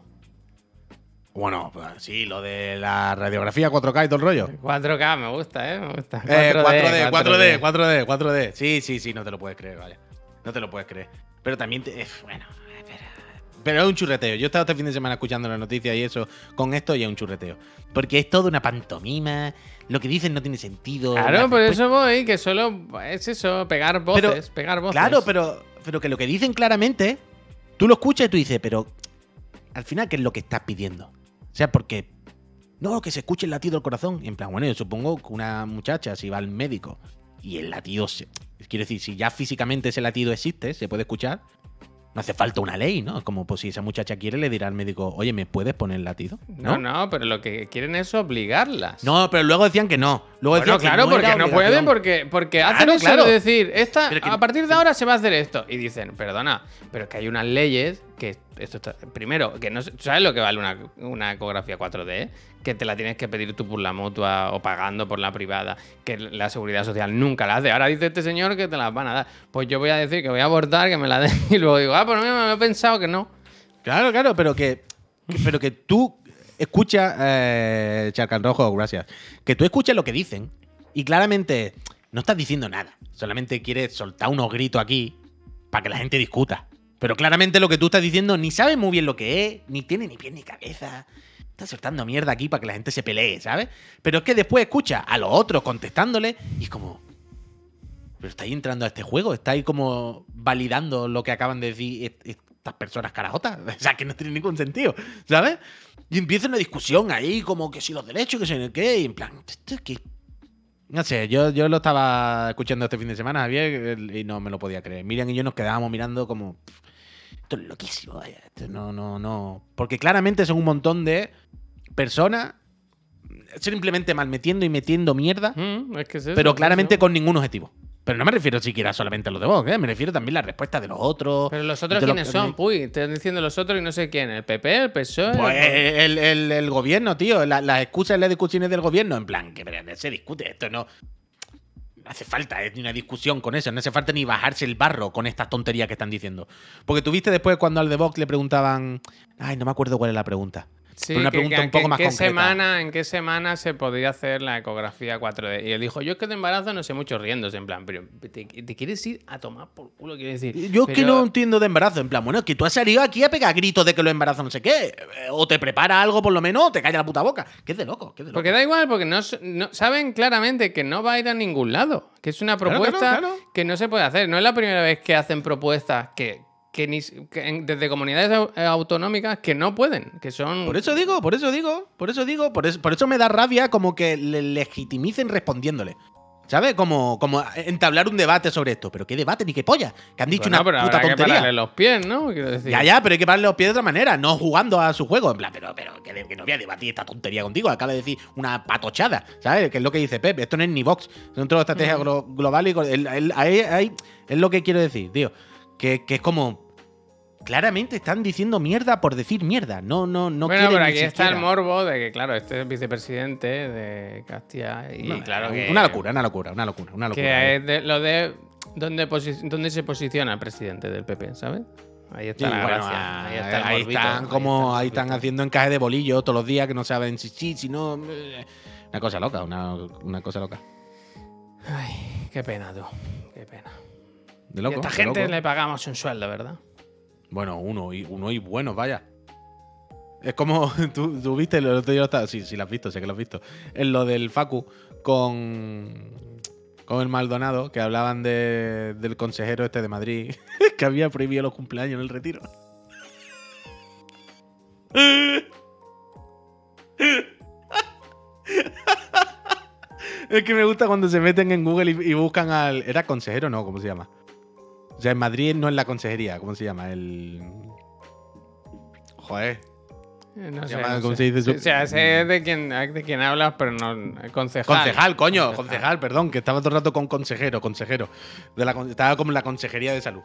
Bueno, pues sí, lo de la radiografía 4K y todo el rollo. 4K, me gusta, ¿eh? Me gusta. Eh, 4D, 4D, 4D, 4D. Sí, sí, sí, no te lo puedes creer, vaya. No te lo puedes creer. Pero también, te, eh, bueno, pero, es un churreteo. Yo he estado este fin de semana escuchando las noticias y eso con esto y es un churreteo. Porque es toda una pantomima. Lo que dicen no tiene sentido. Claro, por eso voy, que solo es eso, pegar Pero- voces, pegar voces. Claro, pero, pero que lo que dicen claramente, tú lo escuchas y tú dices, pero al final, ¿qué es lo que estás pidiendo? O sea, porque no, que se escuche el latido del corazón. En plan, bueno, yo supongo que una muchacha, si va al médico y el latido se. Quiero decir, si ya físicamente ese latido existe, se puede escuchar, no hace falta una ley, ¿no? Es como, pues si esa muchacha quiere, le dirá al médico, oye, ¿me puedes poner el latido? No, no, pero lo que quieren es obligarlas. No, pero luego decían que no. Luego Bueno, decían que claro, no porque no pueden, porque, porque hacen Claro, eso claro. de decir, esta, que- a partir de ahora se va a hacer esto. Y dicen, perdona, pero es que hay unas leyes que esto está. Primero, que no sé- ¿tú ¿sabes lo que vale una, una ecografía 4D? Que te la tienes que pedir tú por la mutua o pagando por la privada, que la seguridad social nunca la hace. Ahora dice este señor que te las van a dar. Pues yo voy a decir que voy a abortar, que me la den. Y luego digo, ah, pues no, me he pensado que no. Claro, claro, pero que, pero que tú escuchas, eh, Charcan Rojo, gracias, que tú escuchas lo que dicen y claramente no estás diciendo nada, solamente quieres soltar unos gritos aquí para que la gente discuta. Pero claramente lo que tú estás diciendo ni sabes muy bien lo que es, ni tiene ni pie ni cabeza. Estás soltando mierda aquí para que la gente se pelee, ¿sabes? Pero es que después escucha a los otros contestándole y es como... Pero estáis entrando a este juego, estáis como validando lo que acaban de decir est- estas personas carajotas. O sea, que no tiene ningún sentido, ¿sabes? Y empieza una discusión ahí, como que si los derechos, que si no qué, y en plan, ¿esto es qué? No sé, yo, yo lo estaba escuchando este fin de semana, y no me lo podía creer. Miriam y yo nos quedábamos mirando como. "Pff, Esto es loquísimo, vaya. Esto no, no, no. Porque claramente son un montón de personas simplemente malmetiendo y metiendo mierda Mm, es que es eso, pero claramente con ningún objetivo. Pero no me refiero siquiera solamente a lo de Vox, ¿eh? me refiero también a la respuesta de los otros. Pero los otros quiénes son, Puy, están diciendo los otros y no sé quién, el PP, el PSOE. Pues el- el, el- el gobierno, tío, la- las excusas y las discusiones del gobierno, en plan, que se discute, esto no. Hace falta eh, ni una discusión con eso, no hace falta ni bajarse el barro con estas tonterías que están diciendo. Porque tuviste después cuando al de Vox le preguntaban. Ay, no me acuerdo cuál es la pregunta. Sí, una que- pregunta que- un poco que- más ¿en qué concreta. semana, ¿En qué semana se podría hacer la ecografía 4D? Y él dijo, yo es que de embarazo no sé mucho riéndose, en plan, pero te, te quieres ir a tomar por culo, quiero decir. Yo es que no entiendo de embarazo. En plan, bueno, es que tú has salido aquí a pegar gritos de que los embarazos no sé qué. eh, O te prepara algo por lo menos, o te calla la puta boca. Que es de loco, que es de loco. Porque da igual, porque no, saben claramente que no va a ir a ningún lado. Que es una Claro, propuesta claro, claro. que no se puede hacer. No es la primera vez que hacen propuestas que, que ni desde comunidades eh, autonómicas que no pueden, que son... Por eso digo, por eso digo, por eso digo, por eso, por eso me da rabia como que le legitimicen respondiéndole. ¿Sabes? Como, como entablar un debate sobre esto. Pero qué debate ni qué polla. Que han dicho Bueno, una pero puta habrá que tontería. pararle los pies, ¿no? Decir. Ya, ya, pero hay que pararle los pies de otra manera, no jugando a su juego. En plan, pero, pero que, que no voy a debatir esta tontería contigo. Acaba de decir una patochada, ¿sabes? Que es lo que dice Pep. Esto no es ni Vox, es un trozo de estrategia glo- global y. ahí es lo que quiero decir, tío. Que, que es como. Claramente están diciendo mierda por decir mierda. No, no, no bueno, pero aquí está el morbo de que, claro, este es vicepresidente de Castilla y No, claro que... Una locura, una locura, una locura, una locura. Que es de- lo de dónde, dónde se posiciona el presidente del PP, ¿sabes? Ahí está Sí, la bueno, gracia. Ahí ah, está el ahí morbito, están ahí como está el ahí están haciendo encaje de bolillo todos los días que no saben si sí, si no. eh, Una cosa loca, una, una cosa loca. Ay, qué pena, tú. Qué pena. De Y loco. a esta de gente loco. le pagamos un sueldo, ¿verdad? Bueno, uno y uno y buenos, vaya. Es como, tú, tú viste, el otro día lo estaba- sí, sí, lo has visto, sé que lo has visto. En lo del Facu con, con el Maldonado, que hablaban de- del consejero este de Madrid, que había prohibido los cumpleaños en el retiro. Es que me gusta cuando se meten en Google y, y buscan al. ¿Era consejero? No, ¿cómo se llama? O sea, en Madrid no es la consejería, ¿cómo se llama? El. Joder. Eh, No sé, llama- no ¿cómo sé. se dice eso? O sea, sé de quién, de quién hablas, pero no. eh, Concejal. Concejal, coño, concejal, perdón, que estaba todo el rato con consejero, consejero. De la, estaba como en la consejería de salud.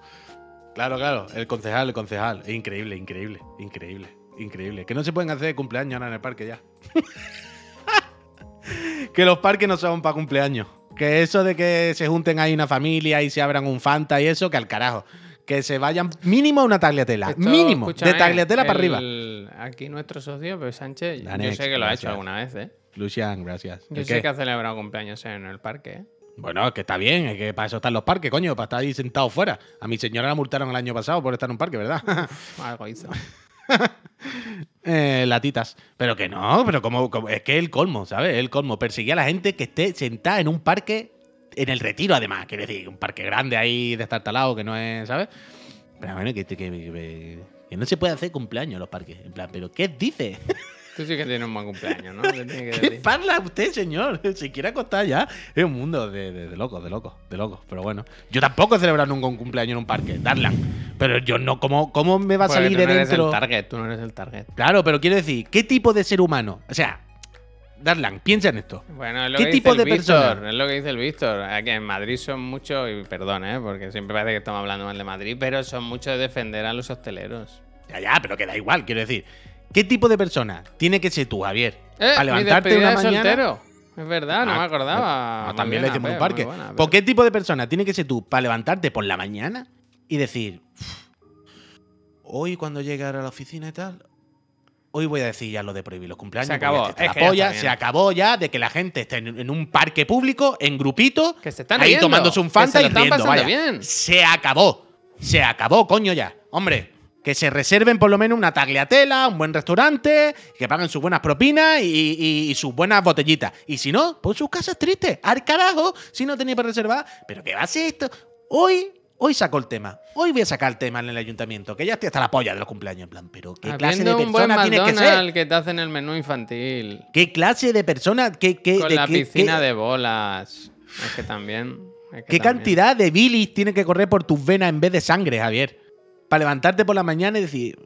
Claro, claro, el concejal, el concejal. Increíble, increíble, increíble, increíble. Que no se pueden hacer cumpleaños ahora en el parque ya. que los parques no son para cumpleaños. Que eso de que se junten ahí una familia y se abran un Fanta y eso, que al carajo. Que se vayan mínimo a una tagliatela. Esto, mínimo. de tagliatela para arriba. el- Aquí nuestro socio, Pep Sánchez, yo sé que lo ha hecho alguna vez, ¿eh? Lucian, gracias. Yo ¿El sé qué? que ha celebrado cumpleaños en el parque, ¿eh? Bueno, que está bien, es que para eso están los parques, coño, para estar ahí sentados fuera. A mi señora la multaron el año pasado por estar en un parque, ¿verdad? Algo hizo. Eh, latitas. Pero que no, pero como, es que el colmo, ¿sabes? Es el colmo. Perseguir a la gente que esté sentada en un parque, en el retiro además, quiere decir, un parque grande ahí destartalado que no es, ¿sabes? Pero bueno, que, que, que- no se puede hacer cumpleaños en los parques. En plan, ¿pero qué dice? Tú sí que tienes un buen cumpleaños, ¿no? ¿Qué parla usted, señor? Se quiere acostar ya. Es un mundo de, de, de locos, de locos, de locos. Pero bueno, yo tampoco he celebrado nunca un cumpleaños en un parque, Darlan. Pero yo no, ¿cómo, cómo me va a salir tú de no eres dentro? el target, tú no eres el target. Claro, pero quiero decir, ¿qué tipo de ser humano? O sea, Darlan, piensa en esto. Bueno, es lo ¿Qué que tipo dice el de Víctor, persona? Es lo que dice el Víctor. Aquí en Madrid son muchos, y perdón, ¿eh? porque siempre parece que estamos hablando mal de Madrid, pero son muchos de defender a los hosteleros. Ya, ya, pero que da igual, quiero decir. ¿Qué tipo de persona tiene que ser tú, Javier? ¡Eh! Para levantarte una mañana. soltero. Es verdad, no Ah, me acordaba. no, Muy también bien, le hicimos en un parque. buena, ¿Por Pep. qué tipo de persona tiene que ser tú para levantarte por la mañana y decir, "Uf, hoy cuando llegue a la oficina y tal, hoy voy a decir ya lo de prohibir los cumpleaños? Se acabó, es que polla, se acabó ya de que la gente esté en, en un parque público, en grupito, Que se están ahí riendo, tomándose un que Fanta se lo y están riendo, pasando vaya. bien. Se acabó. Se acabó, coño ya. Hombre, que se reserven por lo menos una tagliatela, un buen restaurante, que paguen sus buenas propinas y, y- y sus buenas botellitas. Y si no, pues sus casas tristes. Al carajo, si no tenéis para reservar. Pero ¿qué va a ser esto? Hoy, hoy saco el tema. Hoy voy a sacar el tema en el ayuntamiento, que ya estoy hasta la polla de los cumpleaños. En plan, pero ¿qué clase de un buen persona tiene que ser? Que te hacen el menú infantil. ¿Qué clase de persona? ¿Qué, qué, Con de la qué- piscina qué- de bolas. Es que también. es que ¿Qué también. cantidad de bilis tiene que correr por tus venas en vez de sangre, Javier? Para levantarte por la mañana y decir,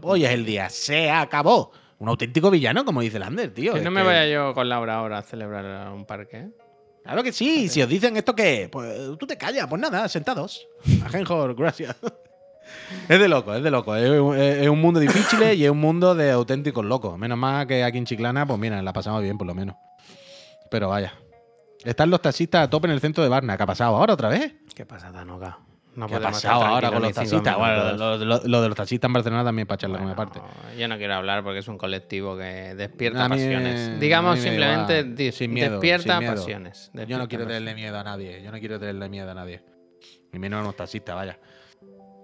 hoy es el día, se acabó. Un auténtico villano, como dice Lander, tío. Que no me que- vaya yo con Laura ahora a celebrar un parque. ¿eh? Claro que sí, si os dicen esto, ¿qué? Pues tú te callas, pues nada, sentados. Ajenjor, gracias. Es de loco, es de loco. Es, un- mundo difícil y es un mundo de auténticos locos. Menos mal que aquí en Chiclana, pues mira, la pasamos bien, por lo menos. Pero vaya. Están los taxistas a tope en el centro de Barna. ¿Qué ha pasado ahora otra vez? ¿Qué pasa, Danoka? No ¿Qué ha pasado ahora con los taxistas? Bueno, minutos. lo, lo- lo de los taxistas en Barcelona también para echarle Bueno, parte. Yo no quiero hablar porque es un colectivo que despierta mí- pasiones. Digamos simplemente di- Sin miedo, despierta sin miedo. pasiones. Yo no quiero pasiones. tenerle miedo a nadie. Yo no quiero tenerle miedo a nadie. Ni menos a los taxistas, vaya.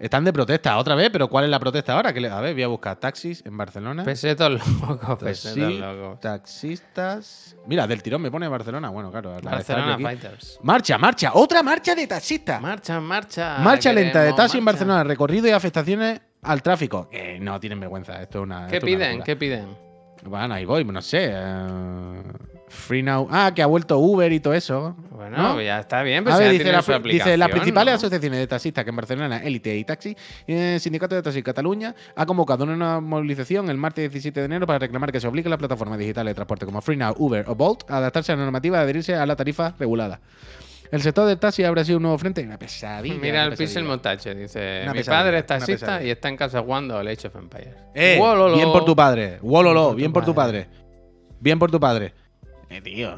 Están de protesta otra vez, pero ¿cuál es la protesta ahora? Que le- A ver, voy a buscar taxis en Barcelona. Pesetos locos, pesetos Taxi- locos. taxistas. Mira, del tirón me pone Barcelona. Bueno, claro. la Barcelona. Fighters. Marcha, marcha. Otra marcha de taxistas. Marcha, marcha. marcha lenta de taxi en. Barcelona. Recorrido y afectaciones al tráfico. Que no tienen vergüenza. Esto es una. ¿Qué una piden? ¿Qué piden? Bueno, ahí voy, no sé. eh, free now. Ah, que ha vuelto Uber y todo eso. Bueno, ¿no? ya está bien, pero A ver, dice, la- su dice las principales ¿no? asociaciones de taxistas que en Barcelona, Élite y Taxi, eh, Sindicato de Taxi Cataluña, ha convocado una movilización el martes 17 de enero para reclamar que se obligue a las plataformas digitales de transporte como FreeNow, Uber o Bolt a adaptarse a la normativa de adherirse a la tarifa regulada. El sector del taxi habrá sido un nuevo frente. Una pesadilla. Mira una el pixel montaje, dice. Una Mi pesadilla, padre es taxista y está en casa jugando al Age of Empires. Eh, bien por tu padre. Wololo, bien por tu padre. Bien por tu padre. Eh, tío.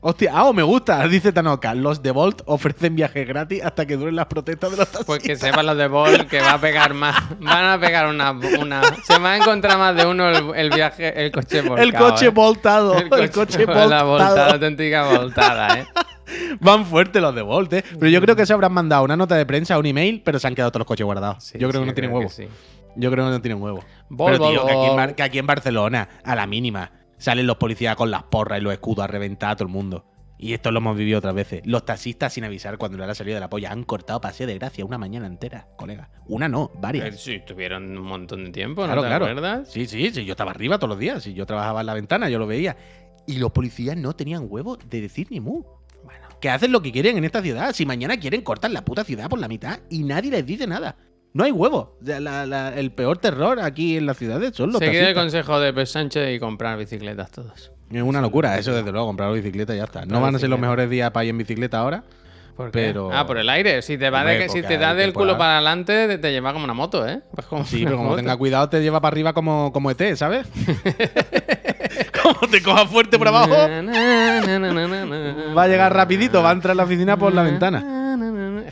Hostia, ah, oh, me gusta, dice Tanoka. Los de Volt ofrecen viajes gratis hasta que duren las protestas de los taxistas. Pues que sepan los de Ball que va a pegar más. Van a pegar una. una se va a encontrar más de uno el, el viaje, el coche volcado. el coche ¿eh? voltado. El coche, La voltada, voltado. auténtica voltada, ¿eh? Van fuerte los de Volt, ¿eh? Pero yo creo que se habrán mandado una nota de prensa, un email, pero se han quedado todos los coches guardados. Sí, yo creo sí, que no tienen huevo. sí. Yo creo que no tienen huevo. Pero, tío, aquí, en que aquí en Barcelona, a la mínima, salen los policías con las porras y los escudos a reventar a todo el mundo. Y esto lo hemos vivido otras veces. Los taxistas, sin avisar cuando le ha salido de la polla, han cortado paseo de gracia una mañana entera, colega. Una no, Eh, varias. Sí, tuvieron un montón de tiempo, Claro, ¿no te claro. acuerdas? Sí, sí, sí, yo estaba arriba todos los días. Si yo trabajaba en la ventana, yo lo veía. Y los policías no tenían huevo de decir ni mu. Bueno, Que hacen lo que quieren en esta ciudad. Si mañana quieren cortar la puta ciudad por la mitad y nadie les dice nada. No hay huevo. La- la- el peor terror aquí en las ciudades son los seguid el taxistas. consejo de Pep Sánchez y comprar bicicletas todos. Es una locura, eso desde luego, comprar bicicleta y ya está. No van a ser los mejores días para ir en bicicleta ahora. Pero- Ah, por el aire. Si te, va de Hombre, que, si porque te da del culo para adelante, te, te lleva como una moto, ¿eh? Pues como Sí, pero como moto. tenga cuidado te lleva para arriba como, como ET, ¿sabes? como te coja fuerte por abajo, va a llegar rapidito, va a entrar a la oficina por la ventana.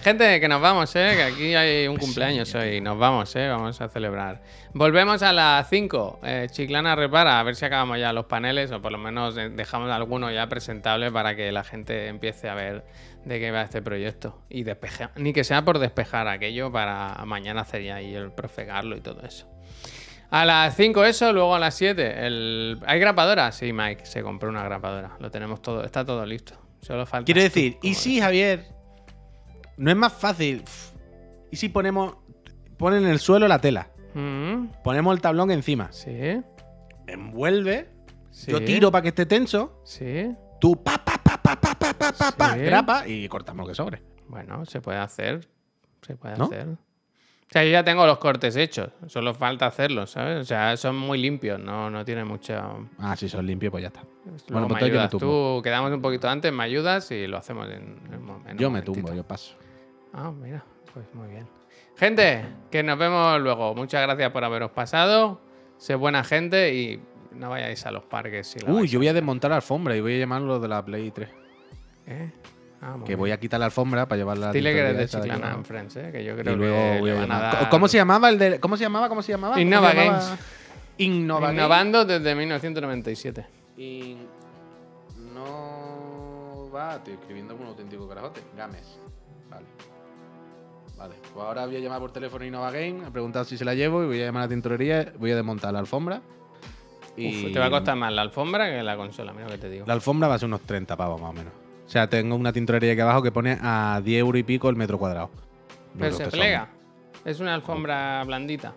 Gente, que nos vamos, ¿eh? Que aquí hay un cumpleaños hoy. Nos vamos, ¿eh? Vamos a celebrar. Volvemos a las 5. Eh, Chiclana repara, a ver si acabamos ya los paneles o por lo menos dejamos alguno ya presentable para que la gente empiece a ver de qué va este proyecto. Y despejar, ni que sea por despejar aquello para mañana hacer ya ahí el profegarlo y todo eso. A las 5 eso, luego a las 7. El... ¿Hay grapadora? Sí, Mike, se compró una grapadora. Lo tenemos todo, está todo listo. Solo falta. Quiero decir, ¿y si, Javier? No es más fácil. ¿Y si ponemos. Ponen en el suelo la tela? Mm, Ponemos el tablón encima. sí, Envuelve. sí. Yo tiro para que esté tenso. Sí. Tú pa, pa, pa, pa, pa, pa, pa, pa, pa, Sí. grapa y cortamos lo que sobre. Bueno, se puede hacer. Se puede ¿No? hacer. O sea, yo ya tengo los cortes hechos. Solo falta hacerlos, ¿sabes? O sea, son muy limpios. No, no tiene mucho. Ah, si son limpios, pues ya está. Luego pues me entonces yo me ayudas. Tú quedamos un poquito antes, me ayudas y lo hacemos en, en en un Yo me tumbo, yo paso. Ah, mira, pues muy bien. Gente, que nos vemos luego. Muchas gracias por haberos pasado. Sé buena gente y no vayáis a los parques. Si Uy, yo voy a desmontar la alfombra y voy a llamarlo de la Play 3. ¿Eh? Ah, Que voy a quitar la alfombra para llevarla a la Dile que eres de Chiclana en Friends, ¿eh? que yo creo Y luego que voy a dar- ¿Cómo se llamaba el de. ¿Cómo se llamaba? ¿Cómo se llamaba? ¿Cómo Innova se llamaba? Games. Innova Games. Innovando desde 1997. No va, estoy escribiendo como un auténtico carajote. Games. Vale. Vale. Pues ahora voy a llamar por teléfono a Innova Game, a preguntar si se la llevo y voy a llamar a la tintorería, voy a desmontar la alfombra. Y Uf, te va a costar más la alfombra que la consola, mira lo que te digo. La alfombra va a ser unos 30 pavos más o menos. O sea, tengo una tintorería aquí abajo que pone a 10 euros y pico el metro cuadrado. Pero se son- plega. Es una alfombra blandita.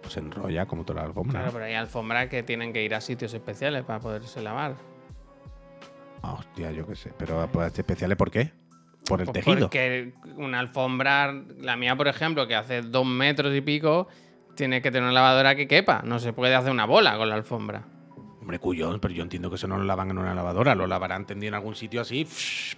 Pues se enrolla como toda la alfombra. Claro, pero hay alfombras que tienen que ir a sitios especiales para poderse lavar. Ah, hostia, yo qué sé. Pero pues, especiales, ¿por qué? Por el Pues tejido. Porque una alfombra, la mía, por ejemplo, que hace dos metros y pico, tiene que tener una lavadora que quepa. No se puede hacer una bola con la alfombra. Hombre, cuyón, pero yo entiendo que eso no lo lavan en una lavadora, lo lavarán tendido en algún sitio así,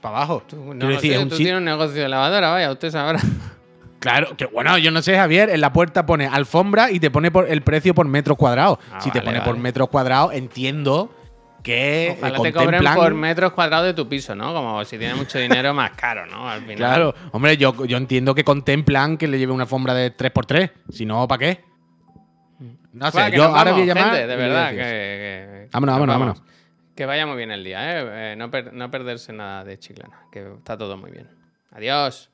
para abajo. Tú, no Quiero lo decir, sé, es un tú sit- tienes un negocio de lavadora, vaya, usted sabrá. Claro, que bueno, yo no sé, Javier, en la puerta pone alfombra y te pone por el precio por metros cuadrados. Ah, si te vale, pone por metros cuadrados, entiendo que eh, Ojalá te cobren por metros cuadrados de tu piso, ¿no? Como si tienes mucho dinero, más caro, ¿no? Al final. Claro, hombre, yo, yo entiendo que contemplan que le lleve una alfombra de 3x3. Si no, ¿para qué? No sé, yo ahora voy a llamar. gente, de verdad. Que, que- Vámonos, nos vámonos, vamos. Que vaya muy bien el día, ¿eh? Eh, no, per- no perderse nada de Chiclana, que está todo muy bien. Adiós.